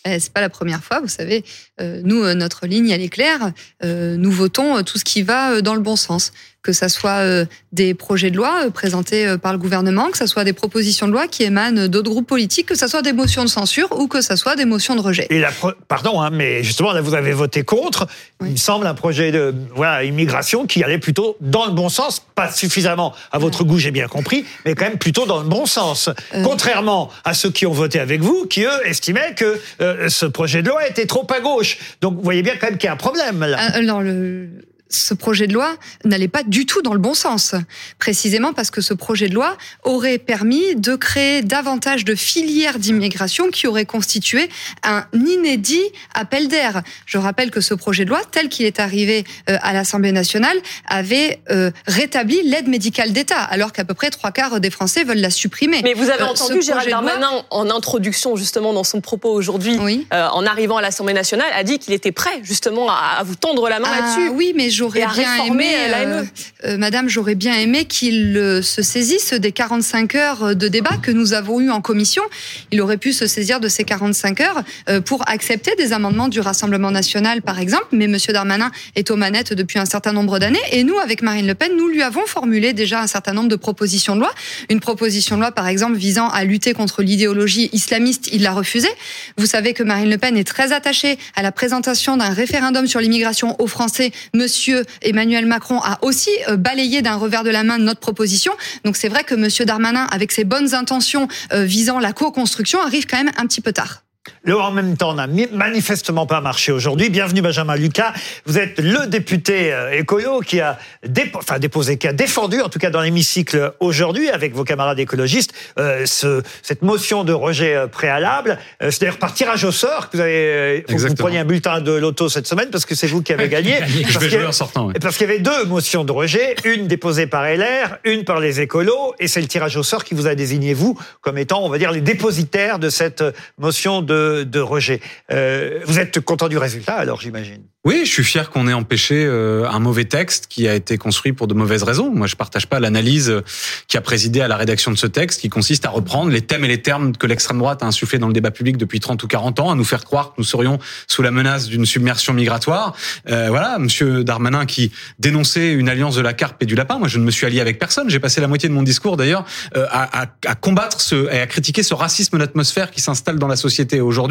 [SPEAKER 12] C'est pas la première fois, vous savez. Euh, nous, notre ligne, elle est claire. Euh, nous votons tout ce qui va dans le bon sens que ça soit euh, des projets de loi euh, présentés euh, par le gouvernement, que ça soit des propositions de loi qui émanent d'autres groupes politiques, que ça soit des motions de censure ou que ça soit des motions de rejet.
[SPEAKER 2] Et la pardon, hein, mais justement là vous avez voté contre. Oui. Il me semble un projet de voilà immigration qui allait plutôt dans le bon sens, pas suffisamment à votre goût, j'ai bien compris, mais quand même plutôt dans le bon sens. Euh... Contrairement à ceux qui ont voté avec vous, qui eux estimaient que euh, ce projet de loi était trop à gauche. Donc vous voyez bien quand même qu'il y a un problème là.
[SPEAKER 12] Alors le ce projet de loi n'allait pas du tout dans le bon sens, précisément parce que ce projet de loi aurait permis de créer davantage de filières d'immigration qui auraient constitué un inédit appel d'air. Je rappelle que ce projet de loi, tel qu'il est arrivé à l'Assemblée nationale, avait rétabli l'aide médicale d'État, alors qu'à peu près trois quarts des Français veulent la supprimer.
[SPEAKER 3] Mais vous avez entendu Gérald Darmanin loi... en introduction justement dans son propos aujourd'hui,
[SPEAKER 12] oui.
[SPEAKER 3] euh, en arrivant à l'Assemblée nationale, a dit qu'il était prêt justement à, à, vous tendre la main
[SPEAKER 12] ah,
[SPEAKER 3] là-dessus.
[SPEAKER 12] Oui, mais j'aurais bien aimé, euh, euh, Madame, j'aurais bien aimé qu'il euh, se saisisse des 45 heures de débat que nous avons eu en commission. Il aurait pu se saisir de ces 45 heures euh, pour accepter des amendements du Rassemblement national, par exemple. Mais Monsieur Darmanin est aux manettes depuis un certain nombre d'années, et nous, avec Marine Le Pen, nous lui avons formulé déjà un certain nombre de propositions de loi. Une proposition de loi, par exemple, visant à lutter contre l'idéologie islamiste, il l'a refusée. Vous savez que Marine Le Pen est très attachée à la présentation d'un référendum sur l'immigration aux Français. Monsieur Emmanuel Macron a aussi balayé d'un revers de la main notre proposition. Donc c'est vrai que Monsieur Darmanin, avec ses bonnes intentions euh, visant la co-construction, arrive quand même un petit peu tard.
[SPEAKER 2] Le en même temps n'a manifestement pas marché aujourd'hui. Bienvenue Benjamin Lucas. Vous êtes le député écolo qui a, dépo enfin, déposé, qui a défendu, en tout cas dans l'hémicycle aujourd'hui, avec vos camarades écologistes, euh, ce, cette motion de rejet préalable. Euh, c'est d'ailleurs par tirage au sort que vous avez, vous, vous preniez un bulletin de loto cette semaine parce que c'est vous qui avez gagné.
[SPEAKER 8] Je vais jouer en sortant. Ouais.
[SPEAKER 2] Parce qu'il y avait deux motions de rejet, une déposée par LR, une par les écolos, et c'est le tirage au sort qui vous a désigné vous comme étant, on va dire, les dépositaires de cette motion de de, rejet. Euh, vous êtes content du résultat alors, j'imagine?
[SPEAKER 13] Oui, je suis fier qu'on ait empêché euh, un mauvais texte qui a été construit pour de mauvaises raisons. Moi, je partage pas l'analyse qui a présidé à la rédaction de ce texte, qui consiste à reprendre les thèmes et les termes que l'extrême droite a insufflés dans le débat public depuis 30 ou 40 ans, à nous faire croire que nous serions sous la menace d'une submersion migratoire. Euh, voilà, Monsieur Darmanin qui dénonçait une alliance de la carpe et du lapin. Moi, je ne me suis allié avec personne. J'ai passé la moitié de mon discours, d'ailleurs, à, combattre et à critiquer ce racisme d'atmosphère qui s'installe dans la société aujourd'hui.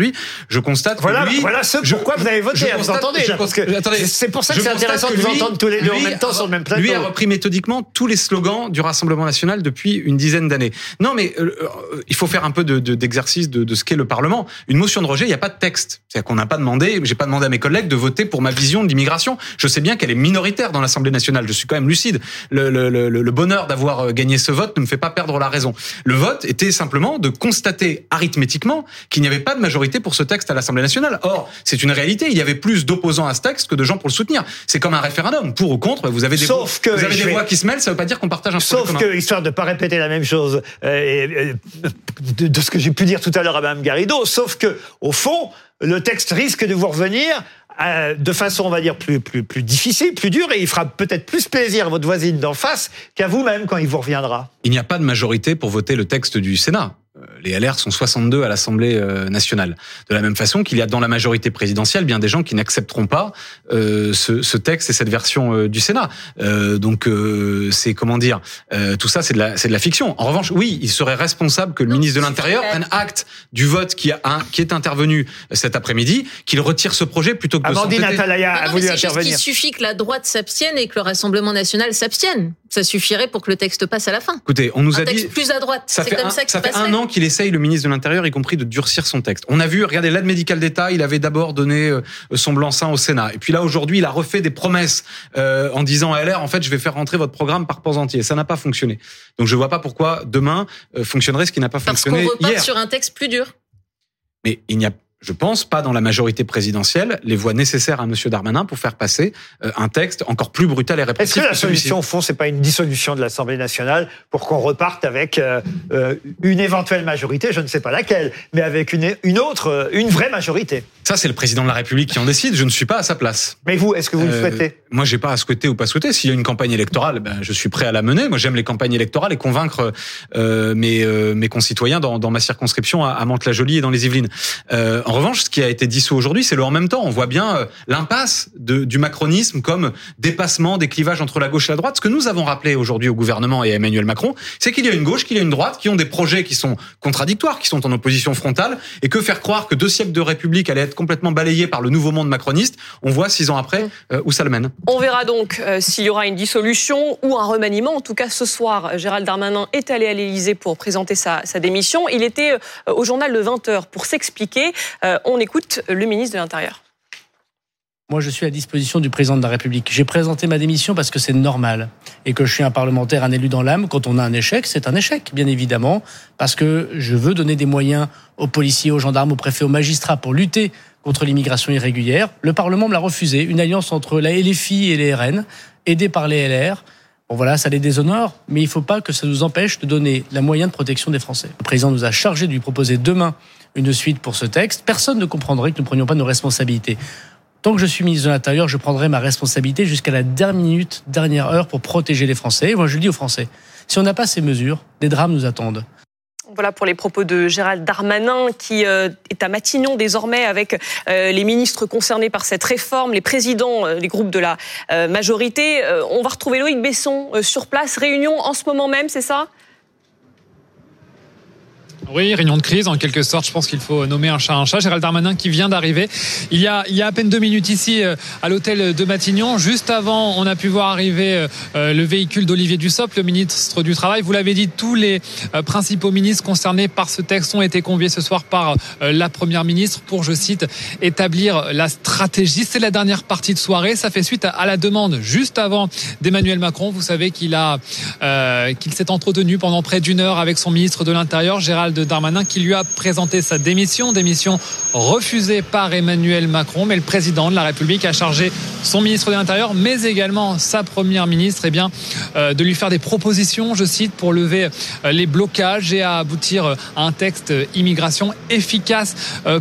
[SPEAKER 13] Je constate
[SPEAKER 2] voilà,
[SPEAKER 13] que lui,
[SPEAKER 2] voilà ce pourquoi vous avez voté. Hein, vous entendez là, parce que c'est pour ça que c'est intéressant de vous entendre tous les deux en même temps sur le même plateau.
[SPEAKER 13] Lui a repris méthodiquement tous les slogans du Rassemblement national depuis une dizaine d'années. Non, mais euh, il faut faire un peu d'exercice de, de, de, ce qu'est le Parlement. Une motion de rejet, il n'y a pas de texte. C'est-à-dire qu'on n'a pas demandé, j'ai pas demandé à mes collègues de voter pour ma vision de l'immigration. Je sais bien qu'elle est minoritaire dans l'Assemblée nationale. Je suis quand même lucide. Le, le, le, le bonheur d'avoir euh, gagné ce vote ne me fait pas perdre la raison. Le vote était simplement de constater arithmétiquement qu'il n'y avait pas de majorité pour ce texte à l'Assemblée nationale. Or, c'est une réalité. Il y avait plus d'opposants à ce texte que de gens pour le soutenir. C'est comme un référendum. Pour ou contre, vous avez des,
[SPEAKER 2] Sauf
[SPEAKER 13] voix,
[SPEAKER 2] que
[SPEAKER 13] vous avez des
[SPEAKER 2] vais...
[SPEAKER 13] voix qui se mêlent. Ça ne veut pas dire qu'on partage un
[SPEAKER 2] Sauf que, histoire de pas répéter la même chose euh, de, de, ce que j'ai pu dire tout à l'heure à Mme Garrido, sauf que au fond, le texte risque de vous revenir euh, de façon, on va dire, plus, plus, plus difficile, plus dure, et il fera peut-être plus plaisir à votre voisine d'en face qu'à vous-même quand il vous reviendra.
[SPEAKER 13] Il n'y a pas de majorité pour voter le texte du Sénat les LR sont 62 à l'Assemblée nationale. De la même façon qu'il y a dans la majorité présidentielle bien des gens qui n'accepteront pas euh, ce, ce, texte et cette version euh, du Sénat. Euh, donc c'est comment dire tout ça c'est de la c'est de la fiction. En revanche, oui, il serait responsable que le non, ministre de l'Intérieur prenne acte du vote qui a un, qui est intervenu cet après-midi, qu'il retire ce projet plutôt que
[SPEAKER 2] Amandine
[SPEAKER 13] de
[SPEAKER 2] Atalaya a voulu intervenir.
[SPEAKER 5] Il suffit que la droite s'abstienne et que le Rassemblement national s'abstienne. Ça suffirait pour que le texte passe à la fin.
[SPEAKER 13] Écoutez, on nous
[SPEAKER 5] un
[SPEAKER 13] a
[SPEAKER 5] texte
[SPEAKER 13] dit
[SPEAKER 5] plus à droite.
[SPEAKER 13] Ça
[SPEAKER 5] c'est
[SPEAKER 13] fait
[SPEAKER 5] comme
[SPEAKER 13] un,
[SPEAKER 5] ça,
[SPEAKER 13] ça fait un an qu'il essaye, le ministre de l'Intérieur, y compris de durcir son texte. On a vu, regardez, l'aide médicale d'État, il avait d'abord donné son blanc-seing au Sénat. Et puis là, aujourd'hui, il a refait des promesses euh, en disant à LR, en fait, je vais faire rentrer votre programme par pans entiers. Ça n'a pas fonctionné. Donc je vois pas pourquoi demain euh, fonctionnerait ce qui n'a pas
[SPEAKER 5] Parce
[SPEAKER 13] fonctionné
[SPEAKER 5] qu'on repart
[SPEAKER 13] hier.
[SPEAKER 5] sur un texte plus dur.
[SPEAKER 13] Mais il n'y a je pense, pas dans la majorité présidentielle, les voix nécessaires à M. Darmanin pour faire passer euh, un texte encore plus brutal et répressif.
[SPEAKER 2] Est-ce que la solution, au fond, c'est pas une dissolution de l'Assemblée nationale pour qu'on reparte avec euh, euh, une éventuelle majorité, je ne sais pas laquelle, mais avec une, une autre, une vraie majorité?
[SPEAKER 13] Ça, c'est le président de la République qui en décide. Je ne suis pas à sa place.
[SPEAKER 2] Mais vous, est-ce que vous le souhaitez?
[SPEAKER 13] Moi, j'ai pas à souhaiter ou pas souhaiter. S'il y a une campagne électorale, ben, je suis prêt à la mener. Moi, j'aime les campagnes électorales et convaincre mes, mes concitoyens dans, dans ma circonscription à, à Mantes-la-Jolie et dans les Yvelines. en revanche, ce qui a été dissous aujourd'hui, c'est le en même temps. On voit bien euh, l'impasse du macronisme comme dépassement des clivages entre la gauche et la droite. Ce que nous avons rappelé aujourd'hui au gouvernement et à Emmanuel Macron, c'est qu'il y a une gauche, qu'il y a une droite, qui ont des projets qui sont contradictoires, qui sont en opposition frontale, et que faire croire que deux siècles de République allaient être complètement balayés par le nouveau monde macroniste, on voit six ans après euh, où ça le mène.
[SPEAKER 3] On verra donc euh, s'il y aura une dissolution ou un remaniement. En tout cas, ce soir, Gérald Darmanin est allé à l'Élysée pour présenter sa, sa, démission. Il était au journal de 20h pour s'expliquer. on écoute le ministre de l'Intérieur.
[SPEAKER 14] Moi, je suis à disposition du président de la République. J'ai présenté ma démission parce que c'est normal et que je suis un parlementaire, un élu dans l'âme. Quand on a un échec, c'est un échec, bien évidemment, parce que je veux donner des moyens aux policiers, aux gendarmes, aux préfets, aux magistrats pour lutter contre l'immigration irrégulière. Le Parlement me l'a refusé. Une alliance entre la LFI et les RN, aidée par les LR. Bon voilà, ça les déshonore, mais il ne faut pas que ça nous empêche de donner la moyen de protection des Français. Le président nous a chargé de lui proposer demain une suite pour ce texte. Personne ne comprendrait que nous ne prenions pas nos responsabilités. Tant que je suis ministre de l'Intérieur, je prendrai ma responsabilité jusqu'à la dernière minute, dernière heure pour protéger les Français. Et moi, je le dis aux Français, si on n'a pas ces mesures, des drames nous attendent.
[SPEAKER 3] Voilà pour les propos de Gérald Darmanin, qui euh, est à Matignon désormais avec euh, les ministres concernés par cette réforme, les présidents, euh, les groupes de la majorité. on va retrouver Loïc Besson sur place. Réunion en ce moment même, c'est ça?
[SPEAKER 4] Oui, réunion de crise en quelque sorte. Je pense qu'il faut nommer un chat un chat. Gérald Darmanin qui vient d'arriver. Il y a il y a à peine deux minutes ici à l'hôtel de Matignon. Juste avant, on a pu voir arriver le véhicule d'Olivier Dussopt, le ministre du Travail. Vous l'avez dit, tous les principaux ministres concernés par ce texte ont été conviés ce soir par la première ministre pour, je cite, établir la stratégie. C'est la dernière partie de soirée. Ça fait suite à la demande juste avant d'Emmanuel Macron. Vous savez qu'il a euh, qu'il s'est entretenu pendant près d'une heure avec son ministre de l'Intérieur, Gérald Darmanin qui lui a présenté sa démission, démission refusée par Emmanuel Macron, mais le président de la République a chargé son ministre de l'Intérieur, mais également sa première ministre, eh bien, euh, de lui faire des propositions, je cite, pour lever euh, les blocages et à aboutir euh, à un texte immigration efficace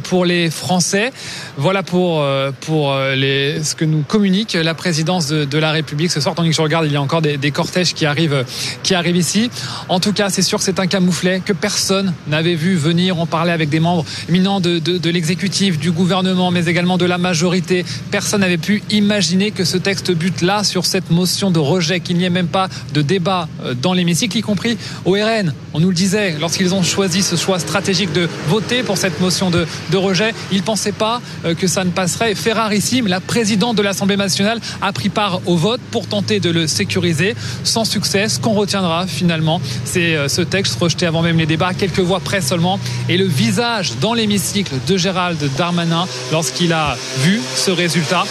[SPEAKER 4] pour les Français. Voilà pour pour les ce que nous communique la présidence de, de la République ce soir. Tandis que je regarde, il y a encore des, des cortèges qui arrivent qui arrivent ici. En tout cas, c'est sûr que c'est un camouflet que personne n'avait vu venir. On parlait avec des membres éminents de, de, l'exécutif, du gouvernement, mais également de la majorité. Personne n'avait pu imaginer que ce texte bute là sur cette motion de rejet, qu'il n'y ait même pas de débat euh, dans l'hémicycle, y compris au RN. On nous le disait, lorsqu'ils ont choisi ce choix stratégique de voter pour cette motion de, de rejet, ils ne pensaient pas euh, que ça ne passerait. Ferrarissime, la présidente de l'Assemblée nationale, a pris part au vote pour tenter de le sécuriser. Sans succès, ce qu'on retiendra finalement, c'est euh, ce texte rejeté avant même les débats, quelques près seulement, et le visage dans l'hémicycle de Gérald Darmanin lorsqu'il a vu ce résultat,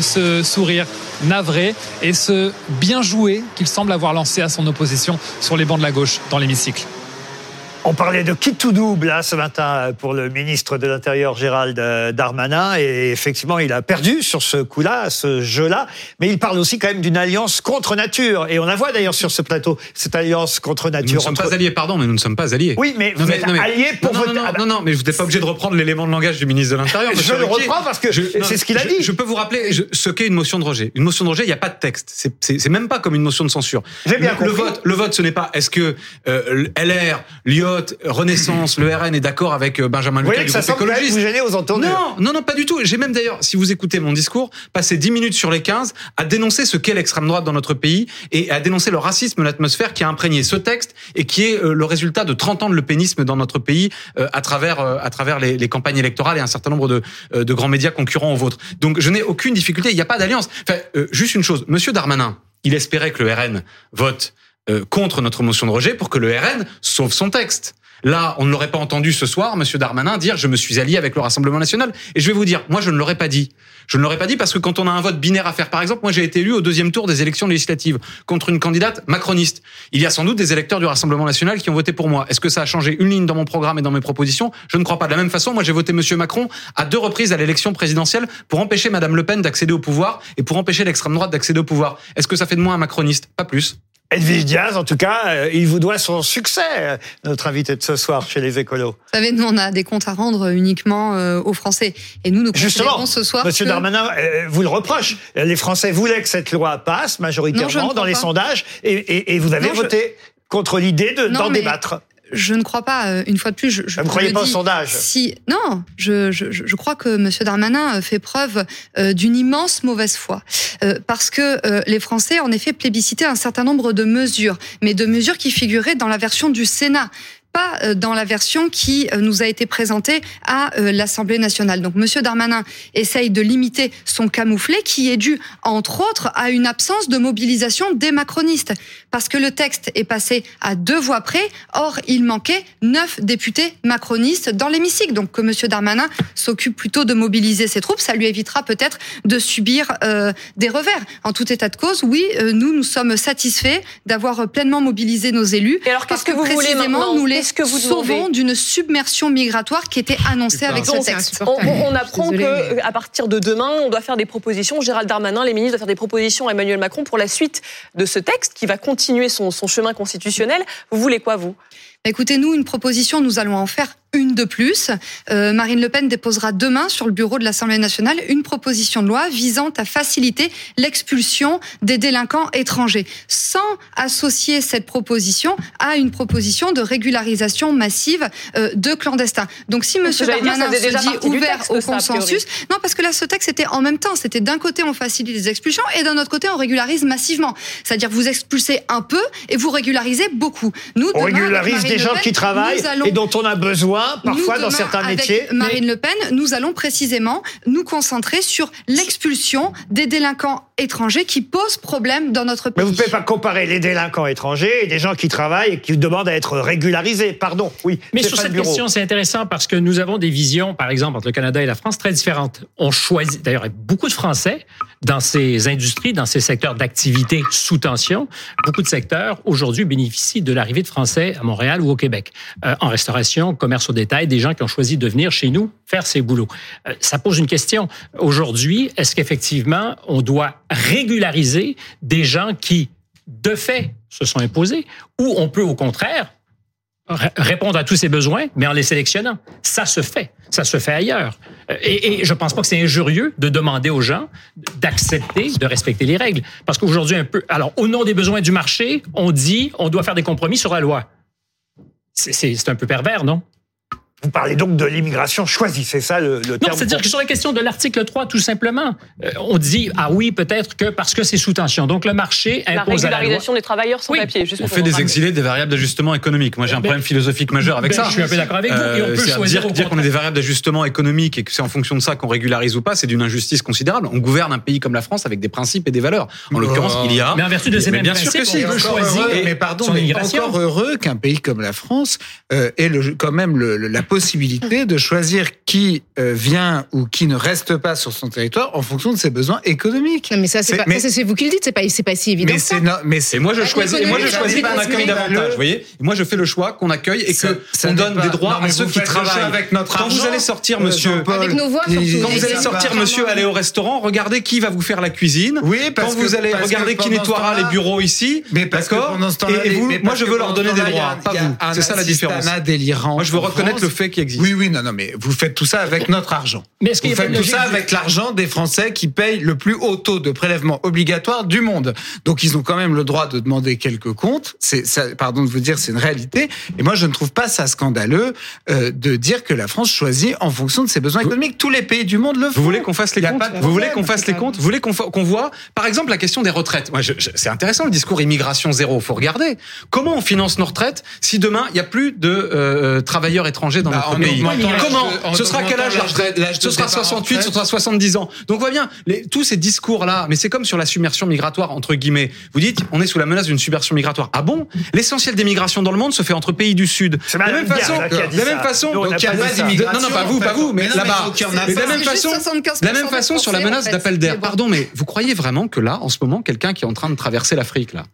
[SPEAKER 4] ce sourire navré et ce bien joué qu'il semble avoir lancé à son opposition sur les bancs de la gauche dans l'hémicycle.
[SPEAKER 2] On parlait de qui tout double hein, ce matin pour le ministre de l'Intérieur Gérald euh, Darmanin et effectivement il a perdu sur ce coup-là, ce jeu-là, mais il parle aussi quand même d'une alliance contre nature et on la voit d'ailleurs sur ce plateau cette alliance contre nature.
[SPEAKER 13] Nous ne sommes pas alliés, pardon, mais nous ne sommes pas alliés.
[SPEAKER 2] Oui, mais vous êtes alliés pour
[SPEAKER 13] non,
[SPEAKER 2] voter.
[SPEAKER 13] non, non, non, non, mais vous n'êtes pas obligé de reprendre l'élément de langage du ministre de l'Intérieur.
[SPEAKER 2] Je le reprends parce que c'est ce qu'il a
[SPEAKER 13] je-
[SPEAKER 2] dit.
[SPEAKER 13] Je peux vous rappeler je- ce qu'est une motion de rejet. Une motion de rejet, il n'y a pas de texte. C'est- même pas comme une motion de censure.
[SPEAKER 2] J'ai bien
[SPEAKER 13] le, le
[SPEAKER 2] compris.
[SPEAKER 13] vote, le vote, ce n'est pas est-ce que euh, LR, Renaissance, le RN est d'accord avec euh, Benjamin
[SPEAKER 2] Vous
[SPEAKER 13] Lucas du
[SPEAKER 2] ça
[SPEAKER 13] groupe écologiste.
[SPEAKER 2] vous aux entendus.
[SPEAKER 13] Non, non, non, pas du tout. J'ai même d'ailleurs, si vous écoutez mon discours, passé 10 minutes sur les 15 à dénoncer ce qu'est l'extrême droite dans notre pays et à dénoncer le racisme, l'atmosphère qui a imprégné ce texte et qui est euh, le résultat de 30 ans de lepénisme dans notre pays euh, à travers à travers les, les campagnes électorales et un certain nombre de, de grands médias concurrents aux vôtres. Donc je n'ai aucune difficulté. Il n'y a pas d'alliance. Enfin, juste une chose, Monsieur Darmanin, il espérait que le RN vote euh, contre notre motion de rejet pour que le RN sauve son texte. Là, on ne l'aurait pas entendu ce soir, Monsieur Darmanin, dire je me suis allié avec le Rassemblement national. Et je vais vous dire, moi, je ne l'aurais pas dit. Je ne l'aurais pas dit parce que quand on a un vote binaire à faire, par exemple, moi, j'ai été élu au deuxième tour des élections législatives contre une candidate macroniste. Il y a sans doute des électeurs du Rassemblement national qui ont voté pour moi. Est-ce que ça a changé une ligne dans mon programme et dans mes propositions? Je ne crois pas. De la même façon, moi, j'ai voté Monsieur Macron à deux reprises à l'élection présidentielle pour empêcher Madame Le Pen d'accéder au pouvoir et pour empêcher l'extrême droite d'accéder au pouvoir. Est-ce que ça fait de moi un macroniste? Pas plus.
[SPEAKER 2] Edwige Diaz, en tout cas, euh, il vous doit son succès, euh, notre invité de ce soir chez les écolos.
[SPEAKER 12] Vous savez, nous, on a des comptes à rendre uniquement euh, aux Français. Et nous, nous
[SPEAKER 2] Justement,
[SPEAKER 12] ce soir
[SPEAKER 2] Monsieur
[SPEAKER 12] que-
[SPEAKER 2] Darmanin vous le reproche. Les Français voulaient que cette loi passe majoritairement dans les
[SPEAKER 12] pas.
[SPEAKER 2] sondages et, et- et vous avez
[SPEAKER 12] Non, je-
[SPEAKER 2] voté contre l'idée d'en débattre.
[SPEAKER 12] Je ne crois pas, euh, une fois de plus, je, je
[SPEAKER 2] Vous croyez pas au sondage.
[SPEAKER 12] Si, non, je, je, je crois que Monsieur Darmanin euh, fait preuve euh, d'une immense mauvaise foi, Euh, parce que euh, les Français, en effet, plébiscitaient un certain nombre de mesures, mais de mesures qui figuraient dans la version du Sénat pas euh, dans la version qui euh, nous a été présentée à euh, l'Assemblée nationale. Donc Monsieur Darmanin essaye de limiter son camouflet qui est dû, entre autres, à une absence de mobilisation des macronistes. Parce que le texte est passé à deux voix près, or il manquait neuf députés macronistes dans l'hémicycle. Donc que Monsieur Darmanin s'occupe plutôt de mobiliser ses troupes, ça lui évitera peut-être de subir euh, des revers. En tout état de cause, oui, nous, nous sommes satisfaits d'avoir pleinement mobilisé nos élus.
[SPEAKER 3] Et alors, qu'est-ce que vous voulez maintenant
[SPEAKER 12] nous les
[SPEAKER 3] Que vous demandez
[SPEAKER 12] d'une submersion migratoire qui était annoncée avec ce texte.
[SPEAKER 3] on, apprend
[SPEAKER 9] désolée,
[SPEAKER 3] que à partir de demain, on doit faire des propositions. Gérald Darmanin, les ministres doivent faire des propositions à Emmanuel Macron pour la suite de ce texte qui va continuer son, son chemin constitutionnel. Vous voulez quoi, vous?
[SPEAKER 12] Écoutez, nous, une proposition, nous allons en faire une de plus. Euh, Marine Le Pen déposera demain sur le bureau de l'Assemblée nationale une proposition de loi visant à faciliter l'expulsion des délinquants étrangers, sans associer cette proposition à une proposition de régularisation massive euh, de clandestins. Donc si
[SPEAKER 3] ça
[SPEAKER 12] Darmanin se dit ouvert
[SPEAKER 3] texte,
[SPEAKER 12] au
[SPEAKER 3] ça,
[SPEAKER 12] consensus, non, parce que là, ce texte était en même temps. C'était d'un côté, on facilite les expulsions et d'un autre côté, on régularise massivement. C'est-à-dire, vous expulsez un peu et vous régularisez beaucoup. Nous,
[SPEAKER 2] On
[SPEAKER 12] demain,
[SPEAKER 2] régularise des
[SPEAKER 12] Le
[SPEAKER 2] gens
[SPEAKER 12] Pen,
[SPEAKER 2] qui travaillent
[SPEAKER 12] allons-
[SPEAKER 2] et dont on a besoin parfois
[SPEAKER 12] nous,
[SPEAKER 2] dans certains
[SPEAKER 12] avec
[SPEAKER 2] métiers.
[SPEAKER 12] Marine Le Pen, nous allons précisément nous concentrer sur l'expulsion des délinquants étrangers qui posent problème dans notre pays.
[SPEAKER 2] Mais vous ne pouvez pas comparer les délinquants étrangers et des gens qui travaillent et qui demandent à être régularisés. Pardon, oui.
[SPEAKER 8] Mais sur cette
[SPEAKER 2] Bureau.
[SPEAKER 8] question, c'est intéressant parce que nous avons des visions, par exemple, entre le Canada et la France très différentes. On choisit, d'ailleurs, beaucoup de Français dans ces industries, dans ces secteurs d'activité sous tension. Beaucoup de secteurs, aujourd'hui, bénéficient de l'arrivée de Français à Montréal ou au Québec. Euh, en restauration, commerce au détail, des gens qui ont choisi de venir chez nous faire ces boulots. Euh, ça pose une question. Aujourd'hui, est-ce qu'effectivement, on doit régulariser des gens qui, de fait, se sont imposés, ou on peut, au contraire, répondre à tous ces besoins, mais en les sélectionnant. Ça se fait. Ça se fait ailleurs. Euh, Et, et je pense pas que c'est injurieux de demander aux gens d'accepter de respecter les règles. Parce qu'aujourd'hui, un peu, alors, au nom des besoins du marché, on dit on doit faire des compromis sur la loi. C'est un peu pervers, non?
[SPEAKER 2] Vous parlez donc de l'immigration choisie, c'est ça le, le
[SPEAKER 8] Non,
[SPEAKER 2] terme
[SPEAKER 8] c'est-à-dire que sur la question de l'article 3, tout simplement, euh, on dit, ah oui, peut-être que parce que c'est sous tension. Donc le marché
[SPEAKER 3] La
[SPEAKER 8] impose à la loi.
[SPEAKER 3] régularisation des travailleurs sans papier. juste
[SPEAKER 13] On
[SPEAKER 3] pour
[SPEAKER 13] fait des exilés des variables d'ajustement économique. Moi, j'ai un problème philosophique majeur avec
[SPEAKER 8] Ben,
[SPEAKER 13] ça.
[SPEAKER 8] je suis un peu d'accord avec vous. Et on peut
[SPEAKER 13] c'est-à-dire
[SPEAKER 8] choisir
[SPEAKER 13] dire, dire qu'on a des variables d'ajustement économique et que c'est en fonction de ça qu'on régularise ou pas, c'est d'une injustice considérable. On gouverne un pays comme la France avec des principes et des valeurs. En l'occurrence, il y a.
[SPEAKER 8] Mais en vertu de ces mêmes
[SPEAKER 13] bien sûr que
[SPEAKER 8] principes,
[SPEAKER 13] si.
[SPEAKER 8] on peut choisir
[SPEAKER 6] mais pardon, mais encore heureux qu'un pays comme la France euh, ait quand même la possibilité de choisir qui euh, vient ou qui ne reste pas sur son territoire en fonction de ses besoins économiques.
[SPEAKER 9] Non, mais ça, c'est
[SPEAKER 6] C'est-
[SPEAKER 9] pas,
[SPEAKER 6] mais-
[SPEAKER 9] ça, c'est vous qui le dites, c'est pas, c'est pas si évident.
[SPEAKER 6] Mais
[SPEAKER 9] que ça.
[SPEAKER 6] c'est no- mais c'est
[SPEAKER 13] Et moi, je
[SPEAKER 9] Avec
[SPEAKER 13] choisis, et moi, je choisis qu'on accueille
[SPEAKER 9] le-
[SPEAKER 13] davantage. Vous voyez? Et moi, je fais le choix qu'on accueille et que
[SPEAKER 6] ça
[SPEAKER 13] on
[SPEAKER 6] n'est
[SPEAKER 13] donne
[SPEAKER 6] pas-
[SPEAKER 13] des droits
[SPEAKER 6] Non,
[SPEAKER 13] à ceux
[SPEAKER 6] vous
[SPEAKER 13] qui travaillent.
[SPEAKER 6] avec notre
[SPEAKER 13] Quand vous
[SPEAKER 6] argent,
[SPEAKER 13] allez sortir,
[SPEAKER 6] euh,
[SPEAKER 13] monsieur,
[SPEAKER 6] Jean-Paul,
[SPEAKER 9] Avec nos voix,
[SPEAKER 6] il-
[SPEAKER 9] surtout.
[SPEAKER 13] quand vous allez sortir, monsieur, aller au restaurant, regardez qui va vous faire la cuisine.
[SPEAKER 6] Oui, parce
[SPEAKER 13] quand vous allez regarder qui nettoiera les bureaux ici,
[SPEAKER 6] Mais parce que
[SPEAKER 13] d'accord?
[SPEAKER 6] pendant ce temps-là,
[SPEAKER 13] Et, vous, moi, je veux leur donner des droits, pas vous. C'est ça la différence.
[SPEAKER 6] délirant.
[SPEAKER 13] Moi, je veux reconnaître le fait qu'il existe.
[SPEAKER 6] Oui, oui, non, non, mais vous faites tout ça avec notre argent.
[SPEAKER 8] Mais est-ce qu'il y
[SPEAKER 6] Vous faites tout ça avec l'argent des Français qui payent le plus haut taux de prélèvement obligatoire du monde. Donc ils ont quand même le droit de demander quelques comptes. C'est, ça, pardon de vous dire, c'est une réalité. Et moi, je ne trouve pas ça scandaleux euh, de dire que la France choisit en fonction de ses besoins économiques. Tous les pays du monde le font.
[SPEAKER 13] Vous voulez qu'on fasse les comptes Vous voulez qu'on fasse les comptes Vous voulez qu'on fa- qu'on voit, par exemple, la question des retraites Moi, je- je- c'est intéressant le discours immigration zéro. Faut regarder comment on finance nos retraites si demain il y a plus de euh, travailleurs étrangers dans
[SPEAKER 6] Bah,
[SPEAKER 13] notre
[SPEAKER 6] en
[SPEAKER 13] pays.
[SPEAKER 6] augmentant l'âge
[SPEAKER 13] Comment
[SPEAKER 6] en
[SPEAKER 13] Ce sera quel âge la retraite Ce sera
[SPEAKER 6] départ en
[SPEAKER 13] 68, ce sera 70 ans. Donc on voit bien les, tous ces discours là. Mais c'est comme sur la submersion migratoire entre guillemets. Vous dites on est sous la menace d'une submersion migratoire. Ah bon? L'essentiel des migrations dans le monde se fait entre pays du Sud.
[SPEAKER 2] C'est
[SPEAKER 13] De la même façon, de la même façon, non, non, pas vous, pas vous, mais là-bas. de la même façon,
[SPEAKER 12] 75%
[SPEAKER 13] de la même façon sur la menace d'appel d'air. Pardon, mais vous croyez vraiment que là, en ce moment, quelqu'un qui est en train de traverser l'Afrique, là,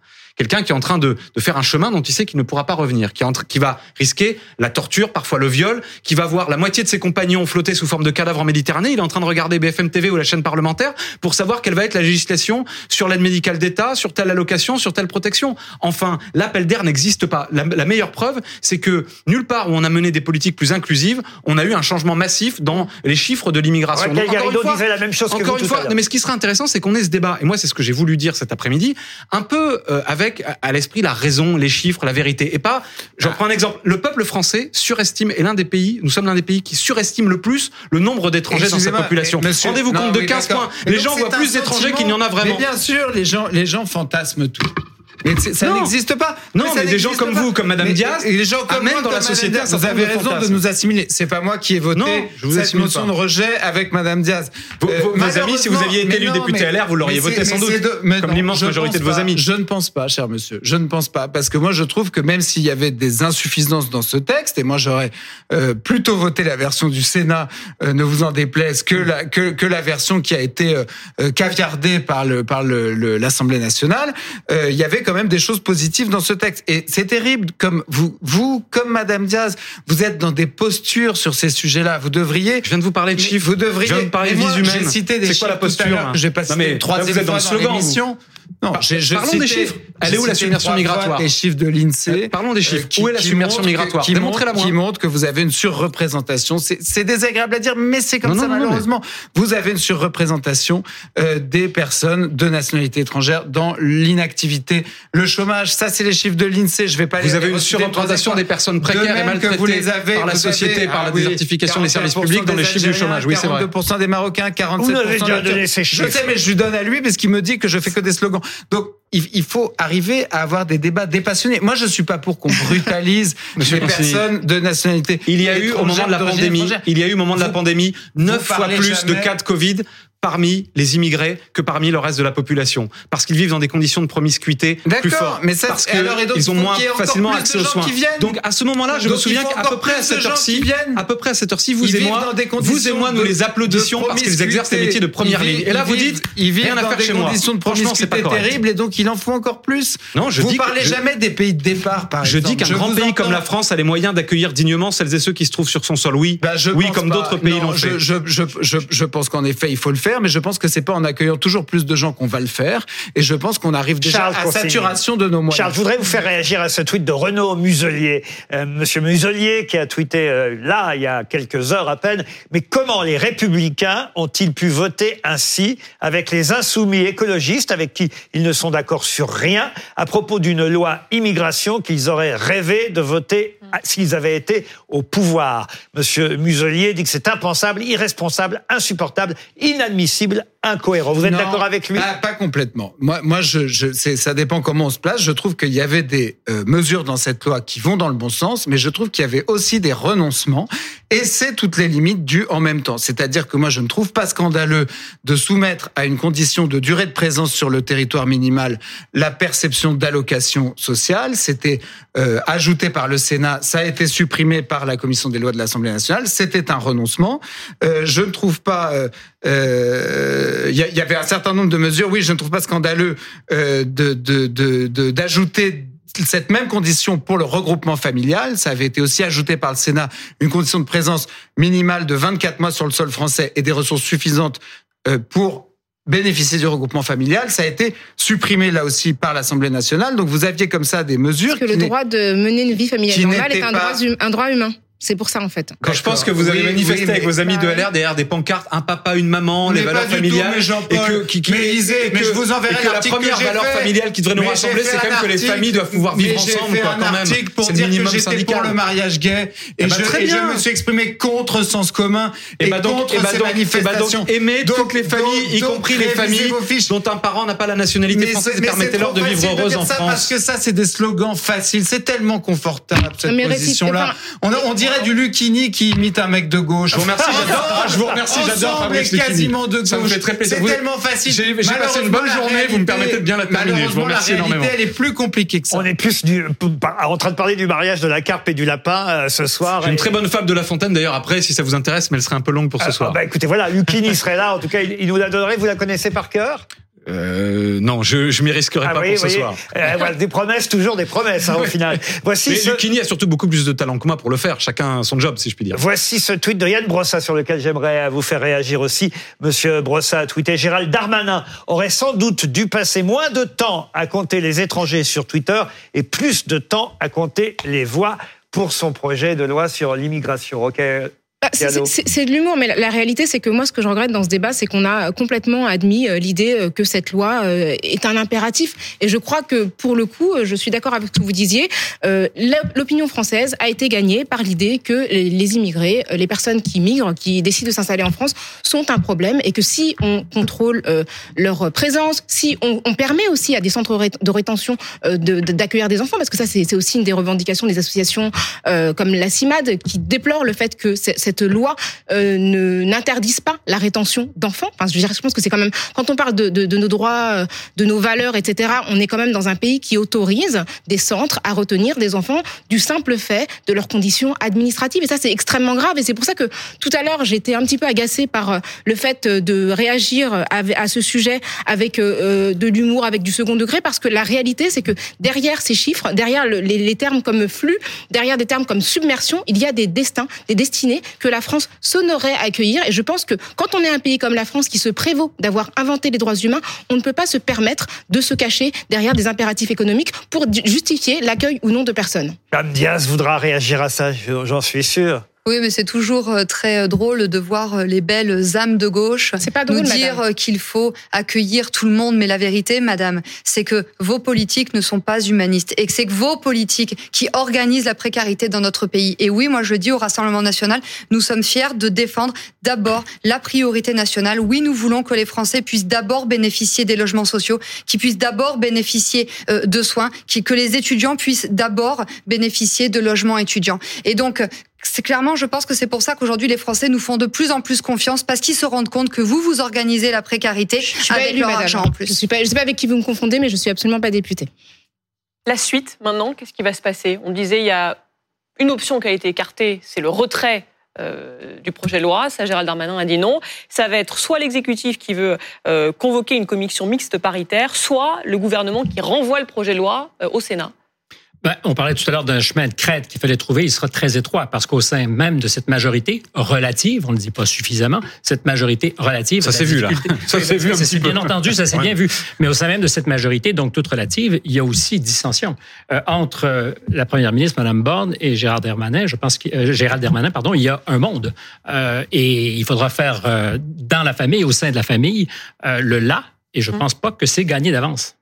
[SPEAKER 13] quelqu'un qui est en train de, de faire un chemin dont il sait qu'il ne pourra pas revenir, qui, est en train- qui va risquer la torture, parfois le viol, qui va voir la moitié de ses compagnons flotter sous forme de cadavres en Méditerranée, il est en train de regarder BFM TV ou la chaîne parlementaire pour savoir quelle va être la législation sur l'aide médicale d'État, sur telle allocation, sur telle protection. Enfin, l'appel d'air n'existe pas. La, la meilleure preuve, c'est que nulle part où on a mené des politiques plus inclusives, on a eu un changement massif dans les chiffres de l'immigration. Encore une fois-
[SPEAKER 2] disait la même chose que
[SPEAKER 13] encore
[SPEAKER 2] vous
[SPEAKER 13] une
[SPEAKER 2] tout
[SPEAKER 13] fois, mais ce qui serait intéressant, c'est qu'on ait ce débat. Et moi, c'est ce que j'ai voulu dire cet après-midi, un peu euh, avec à- l'esprit la raison, les chiffres, la vérité. Et pas, j'en prends un exemple. Le peuple français surestime, est l'un des pays, nous sommes l'un des pays qui surestime le plus le nombre d'étrangers dans sa population. Rendez-vous
[SPEAKER 6] non,
[SPEAKER 13] compte de
[SPEAKER 6] oui,
[SPEAKER 13] 15
[SPEAKER 6] d'accord.
[SPEAKER 13] points.
[SPEAKER 6] Mais
[SPEAKER 13] Les gens voient plus d'étrangers qu'il n'y en a vraiment.
[SPEAKER 6] Mais bien sûr, les gens, les gens fantasment tout. Mais ça n'existe pas.
[SPEAKER 13] Non, mais des gens comme
[SPEAKER 6] pas.
[SPEAKER 13] vous, comme Madame
[SPEAKER 6] Mais-
[SPEAKER 13] Diaz,
[SPEAKER 6] et les gens comme moi,
[SPEAKER 13] dans la société
[SPEAKER 6] Diaz, Vous avez raison de nous assimiler. C'est pas moi qui ai voté
[SPEAKER 13] Non, je vous
[SPEAKER 6] cette motion
[SPEAKER 13] pas.
[SPEAKER 6] de rejet avec Madame Diaz.
[SPEAKER 13] Vos-
[SPEAKER 6] Euh,
[SPEAKER 13] vos- vos amis, si vous aviez été élu député
[SPEAKER 6] mais-
[SPEAKER 13] LR, vous l'auriez voté sans doute,
[SPEAKER 6] de-
[SPEAKER 13] comme l'immense majorité de vos amis.
[SPEAKER 6] Je ne pense pas, cher monsieur. Je ne pense pas. Parce que moi, je trouve que même s'il y avait des insuffisances dans ce texte, et moi, j'aurais euh, plutôt voté la version du Sénat, euh, ne vous en déplaise, que la, que, que la version qui a été euh, caviardée par le l'Assemblée nationale, il y avait quand même des choses positives dans ce texte. Et c'est terrible, comme vous, vous, comme Madame Diaz, vous êtes dans des postures sur ces sujets-là. Vous devriez.
[SPEAKER 13] Je viens de vous parler de chiffres.
[SPEAKER 6] Vous devriez.
[SPEAKER 13] Je viens de parler de
[SPEAKER 6] Mais moi,
[SPEAKER 13] vie humaine.
[SPEAKER 6] J'ai cité des
[SPEAKER 13] C'est quoi la
[SPEAKER 6] chiffres
[SPEAKER 13] posture hein
[SPEAKER 6] J'ai pas cité
[SPEAKER 13] dans
[SPEAKER 6] fois
[SPEAKER 13] le slogan, vous.
[SPEAKER 6] l'émission. Non, j'ai- j'ai
[SPEAKER 13] parlons des chiffres. Elle est où la submersion migratoire
[SPEAKER 6] Les chiffres de l'INSEE.
[SPEAKER 13] Euh, parlons des chiffres.
[SPEAKER 6] qui-
[SPEAKER 13] Où est la submersion
[SPEAKER 6] montrent que-
[SPEAKER 13] migratoire
[SPEAKER 6] qui
[SPEAKER 13] Démontrez-la moi.
[SPEAKER 6] Qui montre que vous avez une surreprésentation. C'est désagréable à dire, mais c'est comme
[SPEAKER 13] Non,
[SPEAKER 6] ça
[SPEAKER 13] non, non,
[SPEAKER 6] malheureusement. Vous avez une surreprésentation euh, des personnes de nationalité étrangère dans l'inactivité, le chômage. Ça, c'est les chiffres de l'INSEE. Je vais pas
[SPEAKER 13] Vous
[SPEAKER 6] les
[SPEAKER 13] avez une surreprésentation des personnes
[SPEAKER 6] De
[SPEAKER 13] précaires et
[SPEAKER 6] même que vous
[SPEAKER 13] maltraitées
[SPEAKER 6] les avez-
[SPEAKER 13] par la société,
[SPEAKER 6] avez-
[SPEAKER 13] par la
[SPEAKER 6] ah oui,
[SPEAKER 13] désertification des services
[SPEAKER 6] 41%
[SPEAKER 13] publics dans les chiffres du chômage. Oui, c'est vrai.
[SPEAKER 6] 42% des Marocains, 47%
[SPEAKER 2] Vous nous avez déjà
[SPEAKER 6] des
[SPEAKER 2] donné ces
[SPEAKER 6] Je sais, mais je lui donne à lui parce qu'il me dit que je fais que des slogans. Donc, il, faut arriver à avoir des débats dépassionnés. Moi, je suis pas pour qu'on brutalise les personnes de nationalité.
[SPEAKER 13] Il y a eu, au moment de la pandémie, il y a eu au moment de la pandémie, neuf fois plus de cas de Covid parmi les immigrés que parmi le reste de la population, parce qu'ils vivent dans des conditions de promiscuité plus
[SPEAKER 6] D'accord,
[SPEAKER 13] fortes,
[SPEAKER 6] mais ça,
[SPEAKER 13] parce qu'ils ont moins facilement accès aux soins. Donc à ce moment-là, je
[SPEAKER 6] Donc,
[SPEAKER 13] me souviens qu'à peu près à cette heure-ci, à peu près à cette heure-ci, vous et moi,
[SPEAKER 6] des
[SPEAKER 13] vous et moi, nous les applaudissions parce qu'ils exercent les métiers de première ligne. Et là, vous dites,
[SPEAKER 6] ils vivent dans des conditions de promiscuité terribles et donc il en faut encore plus.
[SPEAKER 13] Non, je
[SPEAKER 6] vous parlez
[SPEAKER 13] je-
[SPEAKER 6] jamais des pays de départ, par
[SPEAKER 13] Je
[SPEAKER 6] exemple.
[SPEAKER 13] dis qu'un grand pays comme la France a les moyens d'accueillir dignement celles et ceux qui se trouvent sur son sol. Oui,
[SPEAKER 6] Bah, je
[SPEAKER 13] oui, comme d'autres pays l'ont
[SPEAKER 6] je,
[SPEAKER 13] fait.
[SPEAKER 6] Je, je, je, je pense qu'en effet, il faut le faire, mais je pense que c'est pas en accueillant toujours plus de gens qu'on va le faire. Et je pense qu'on arrive déjà
[SPEAKER 2] Charles
[SPEAKER 6] à
[SPEAKER 2] Consigny.
[SPEAKER 6] saturation de nos moyens.
[SPEAKER 2] Charles, je voudrais vous faire réagir à ce tweet de Renaud Muselier. Euh, Monsieur Muselier qui a tweeté euh, là, il y a quelques heures à peine, mais comment les républicains ont-ils pu voter ainsi avec les insoumis écologistes avec qui ils ne sont d'accord sur rien à propos d'une loi immigration qu'ils auraient rêvé de voter s'ils avaient été au pouvoir Monsieur Muselier dit que c'est impensable, irresponsable, insupportable, inadmissible, incohérent. Vous êtes d'accord avec lui?
[SPEAKER 6] Pas, pas complètement. Moi, moi, je, ça dépend comment on se place. Je trouve qu'il y avait des euh, mesures dans cette loi qui vont dans le bon sens, mais je trouve qu'il y avait aussi des renoncements. Et c'est toutes les limites dues en même temps. C'est-à-dire que moi, je ne trouve pas scandaleux de soumettre à une condition de durée de présence sur le territoire minimal la perception d'allocation sociale. C'était euh, ajouté par le Sénat, ça a été supprimé par la commission des lois de l'Assemblée nationale. C'était un renoncement. Euh, je ne trouve pas. euh, euh, Il y, il y avait un certain nombre de mesures. Oui, je ne trouve pas scandaleux euh, de de- de- d'ajouter cette même condition pour le regroupement familial. Ça avait été aussi ajouté par le Sénat, une condition de présence minimale de 24 mois sur le sol français et des ressources suffisantes euh, pour bénéficier du regroupement familial. Ça a été supprimé là aussi par l'Assemblée nationale. Donc vous aviez comme ça des mesures.
[SPEAKER 9] Parce que
[SPEAKER 6] qui
[SPEAKER 9] le droit de mener une vie familiale normale est
[SPEAKER 6] n'était
[SPEAKER 9] un,
[SPEAKER 6] pas-
[SPEAKER 9] droit, hum- un droit humain. C'est pour ça, en fait.
[SPEAKER 13] Quand je pense que vous avez
[SPEAKER 6] Oui,
[SPEAKER 13] manifesté
[SPEAKER 6] oui,
[SPEAKER 13] avec vos amis de
[SPEAKER 9] Bah,
[SPEAKER 13] LR derrière des pancartes, un papa, une maman, les valeurs
[SPEAKER 6] pas du
[SPEAKER 13] familiales,
[SPEAKER 6] tout, mais
[SPEAKER 13] et que, qui, qui-
[SPEAKER 6] mais
[SPEAKER 13] que-
[SPEAKER 6] je vous enverrai
[SPEAKER 13] et que la première
[SPEAKER 6] que
[SPEAKER 13] valeur
[SPEAKER 6] fait.
[SPEAKER 13] familiale qui devrait nous rassembler, c'est quand même que les familles doivent pouvoir vivre
[SPEAKER 6] mais
[SPEAKER 13] ensemble,
[SPEAKER 6] fait
[SPEAKER 13] quoi,
[SPEAKER 6] un
[SPEAKER 13] quand même.
[SPEAKER 6] article pour
[SPEAKER 13] C'est le
[SPEAKER 6] dire que
[SPEAKER 13] minimum
[SPEAKER 6] j'étais pour
[SPEAKER 13] syndical.
[SPEAKER 6] le mariage gay et,
[SPEAKER 13] Eh ben,
[SPEAKER 6] je,
[SPEAKER 13] très
[SPEAKER 6] et je me suis exprimé contre sens commun et,
[SPEAKER 13] Et bah donc,
[SPEAKER 6] contre
[SPEAKER 13] et bah
[SPEAKER 6] ces
[SPEAKER 13] donc, et
[SPEAKER 6] manifestations.
[SPEAKER 13] donc, aimer toutes les familles, y compris les familles dont un parent n'a pas la nationalité française et permettez-leur de vivre
[SPEAKER 6] dire
[SPEAKER 13] en
[SPEAKER 6] ça
[SPEAKER 13] France.
[SPEAKER 6] Parce que ça, c'est des slogans faciles. C'est tellement confortable, cette
[SPEAKER 9] récite-
[SPEAKER 6] position-là. On, on dirait du Lucchini qui imite un mec de gauche.
[SPEAKER 13] Je vous remercie, j'adore. Ah, je vous remercie, j'adore Fabrice
[SPEAKER 6] quasiment de
[SPEAKER 13] Ça me
[SPEAKER 6] gauche.
[SPEAKER 13] fait très plaisir.
[SPEAKER 6] C'est tellement facile.
[SPEAKER 13] J'ai- passé une bonne journée, vous me permettez de bien la terminer. Je vous remercie
[SPEAKER 6] la réalité,
[SPEAKER 13] énormément.
[SPEAKER 6] elle est plus compliquée que ça.
[SPEAKER 2] On est plus du, en train de parler du mariage de la carpe et du lapin euh, ce soir.
[SPEAKER 13] J'ai une très bonne fable de La Fontaine d'ailleurs après si ça vous intéresse mais elle serait un peu longue pour ce
[SPEAKER 2] Ah,
[SPEAKER 13] soir.
[SPEAKER 2] bah écoutez, voilà, Lucchini serait là. En tout cas, il, il nous la donnerait. Vous la connaissez par cœur?
[SPEAKER 13] Euh, non, je je m'y risquerai
[SPEAKER 2] Ah
[SPEAKER 13] pas
[SPEAKER 2] oui,
[SPEAKER 13] pour ce soir.
[SPEAKER 2] euh, voilà, des promesses, toujours des promesses hein, au final. Voici
[SPEAKER 13] Mais
[SPEAKER 2] ce,
[SPEAKER 13] Lucchini a surtout beaucoup plus de talent que moi pour le faire. Chacun son job, si je puis dire.
[SPEAKER 2] voici ce tweet de Yann Brossa sur lequel j'aimerais vous faire réagir aussi. Monsieur Brossa a tweeté Gérald Darmanin aurait sans doute dû passer moins de temps à compter les étrangers sur Twitter et plus de temps à compter les voix pour son projet de loi sur l'immigration. Ok.
[SPEAKER 9] Bah, c'est- de l'humour, mais la, la réalité, c'est que moi, ce que je regrette dans ce débat, c'est qu'on a complètement admis euh, l'idée euh, que cette loi euh, est un impératif. Et je crois que, pour le coup, euh, je suis d'accord avec ce que vous disiez, euh, l'opinion française a été gagnée par l'idée que les, immigrés, euh, les personnes qui migrent, qui décident de s'installer en France, sont un problème et que si on contrôle euh, leur présence, si on, on permet aussi à des centres de rétention euh, de- d'accueillir des enfants, parce que ça, c'est aussi une des revendications des associations euh, comme la CIMAD qui déplore le fait que c- cette loi euh, ne n'interdise pas la rétention d'enfants. Je, pense que c'est quand même quand on parle de, de, de nos droits, euh, de nos valeurs, etc. On est quand même dans un pays qui autorise des centres à retenir des enfants du simple fait de leurs conditions administratives. Et ça, c'est extrêmement grave. Et c'est pour ça que tout à l'heure, j'étais un petit peu agacée par euh, le fait de réagir à, ce sujet avec euh, de l'humour, avec du second degré, parce que la réalité, c'est que derrière ces chiffres, derrière le- les, les termes comme flux, derrière des termes comme submersion, il y a des destins, des destinées que la France s'honorait à accueillir. Et je pense que quand on est un pays comme la France qui se prévaut d'avoir inventé les droits humains, on ne peut pas se permettre de se cacher derrière des impératifs économiques pour justifier l'accueil ou non de personnes.
[SPEAKER 2] Mme Diaz voudra réagir à ça, j'en suis sûr.
[SPEAKER 12] Oui, mais c'est toujours euh, très euh, drôle de voir euh, les belles âmes de gauche
[SPEAKER 9] C'est pas
[SPEAKER 12] nous
[SPEAKER 9] drôle,
[SPEAKER 12] dire
[SPEAKER 9] madame.
[SPEAKER 12] euh, qu'il faut accueillir tout le monde. Mais la vérité, madame, c'est que vos politiques ne sont pas humanistes et que c'est que vos politiques qui organisent la précarité dans notre pays. Et oui, moi je dis au Rassemblement national, nous sommes fiers de défendre d'abord la priorité nationale. Oui, nous voulons que les Français puissent d'abord bénéficier des logements sociaux, qu'ils puissent d'abord bénéficier de soins, que les étudiants puissent d'abord bénéficier de logements étudiants. Et donc, c'est clairement, je pense que c'est pour ça qu'aujourd'hui les Français nous font de plus en plus confiance parce qu'ils se rendent compte que vous vous organisez la précarité
[SPEAKER 9] Je suis pas
[SPEAKER 12] avec
[SPEAKER 9] élue,
[SPEAKER 12] leur
[SPEAKER 9] madame.
[SPEAKER 12] argent en plus.
[SPEAKER 9] Je suis pas, je sais pas avec qui vous me confondez, mais je suis absolument pas députée.
[SPEAKER 3] La suite, maintenant, qu'est-ce qui va se passer? On disait il y a une option qui a été écartée, c'est le retrait euh, du projet de loi. Ça, Gérald Darmanin a dit non. Ça va être soit l'exécutif qui veut euh, convoquer une commission mixte paritaire, soit le gouvernement qui renvoie le projet de loi euh, au Sénat.
[SPEAKER 8] Ben, on parlait tout à l'heure d'un chemin de crête qu'il fallait trouver. Il sera très étroit parce qu'au sein même de cette majorité relative, on ne le dit pas suffisamment, cette majorité relative.
[SPEAKER 13] Ça s'est vu, là. Ça s'est vu un
[SPEAKER 8] C'est
[SPEAKER 13] petit peu.
[SPEAKER 8] bien entendu, ça s'est
[SPEAKER 13] Ouais.
[SPEAKER 8] bien vu. Mais au sein même de cette majorité, donc toute relative, il y a aussi dissension Euh, entre euh, la première ministre, Madame Borne, et Gérard Darmanin. Je pense que euh, Gérald Darmanin, pardon, il y a un monde Euh, et il faudra faire euh, dans la famille, au sein de la famille, euh, le là. Et je pense pas que c'est gagné d'avance.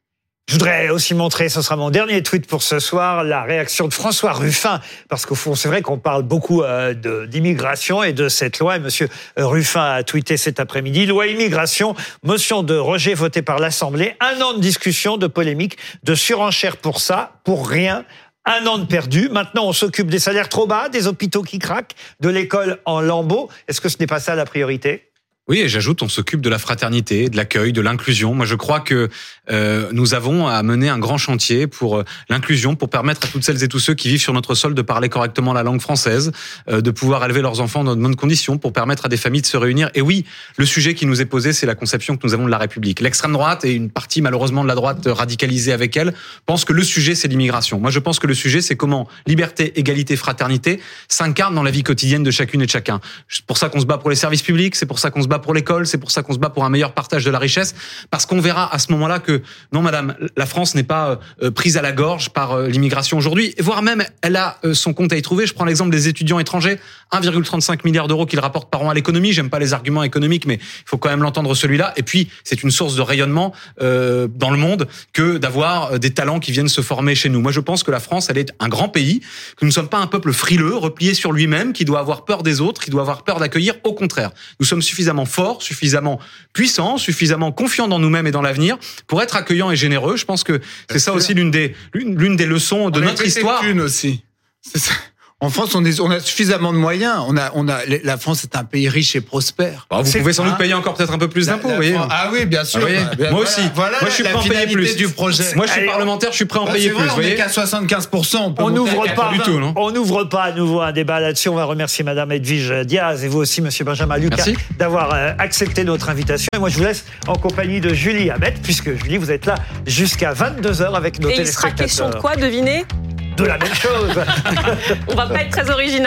[SPEAKER 2] Je voudrais aussi montrer, ce sera mon dernier tweet pour ce soir, la réaction de François Ruffin, parce qu'au fond, c'est vrai qu'on parle beaucoup euh, d'immigration et de cette loi. Et Monsieur Ruffin a tweeté cet après-midi loi immigration, motion de rejet votée par l'Assemblée, un an de discussion, de polémique, de surenchère pour ça, pour rien. Un an de perdu. Maintenant, on s'occupe des salaires trop bas, des hôpitaux qui craquent, de l'école en lambeaux. Est-ce que ce n'est pas ça la priorité?
[SPEAKER 13] Oui, et j'ajoute, on s'occupe de la fraternité, de l'accueil, de l'inclusion. Moi, je crois que euh, nous avons à mener un grand chantier pour euh, l'inclusion, pour permettre à toutes celles et tous ceux qui vivent sur notre sol de parler correctement la langue française, euh, de pouvoir élever leurs enfants dans de bonnes conditions, pour permettre à des familles de se réunir. Et oui, le sujet qui nous est posé, c'est la conception que nous avons de la République. L'extrême droite et une partie malheureusement de la droite radicalisée avec elle pense que le sujet, c'est l'immigration. Moi, je pense que le sujet, c'est comment liberté, égalité, fraternité s'incarnent dans la vie quotidienne de chacune et de chacun. C'est pour ça qu'on se bat pour les services publics, c'est pour ça qu'on se bat pour l'école, c'est pour ça qu'on se bat pour un meilleur partage de la richesse, parce qu'on verra à ce moment-là que non, madame, la France n'est pas euh, prise à la gorge par euh, l'immigration aujourd'hui, voire même elle a euh, son compte à y trouver. Je prends l'exemple des étudiants étrangers, 1,35 milliard d'euros qu'ils rapportent par an à l'économie. J'aime pas les arguments économiques, mais il faut quand même l'entendre celui-là. Et puis, c'est une source de rayonnement euh, dans le monde que d'avoir euh, des talents qui viennent se former chez nous. Moi, je pense que la France, elle est un grand pays, que nous ne sommes pas un peuple frileux, replié sur lui-même, qui doit avoir peur des autres, qui doit avoir peur d'accueillir. Au contraire, nous sommes suffisamment forts, suffisamment puissants, suffisamment confiants dans nous-mêmes et dans l'avenir pour être accueillants et généreux. Je pense que c'est ça aussi l'une des l'une des leçons de
[SPEAKER 6] On
[SPEAKER 13] notre histoire.
[SPEAKER 6] une aussi. C'est ça. En France, on, est, on a suffisamment de moyens. On a, on a, la France est un pays riche et prospère.
[SPEAKER 13] Bah, vous pouvez sans doute payer encore peut-être un peu plus d'impôts,
[SPEAKER 6] Ah oui, bien sûr.
[SPEAKER 13] Ah.
[SPEAKER 6] Bah,
[SPEAKER 13] moi
[SPEAKER 6] voilà.
[SPEAKER 13] aussi.
[SPEAKER 6] Voilà
[SPEAKER 13] moi, je suis
[SPEAKER 6] la
[SPEAKER 13] prêt à en payer plus.
[SPEAKER 6] du projet.
[SPEAKER 13] Moi, je suis
[SPEAKER 2] Allez,
[SPEAKER 13] parlementaire, je suis prêt à en
[SPEAKER 6] Bah,
[SPEAKER 13] payer
[SPEAKER 6] vrai,
[SPEAKER 13] plus. vous
[SPEAKER 6] on n'est qu'à 75%. On peut
[SPEAKER 2] On n'ouvre pas,
[SPEAKER 6] 80.
[SPEAKER 13] du tout, non
[SPEAKER 2] on n'ouvre pas à nouveau un débat là-dessus. On va remercier Madame Edwige Diaz et vous aussi, Monsieur Benjamin Lucas, d'avoir euh, accepté notre invitation. Et moi, je vous laisse en compagnie de Julie Hamet, puisque Julie, vous êtes là jusqu'à 22 h avec nos
[SPEAKER 3] Et il sera question de quoi, devinez?
[SPEAKER 2] De la même chose.
[SPEAKER 3] On va pas être très original.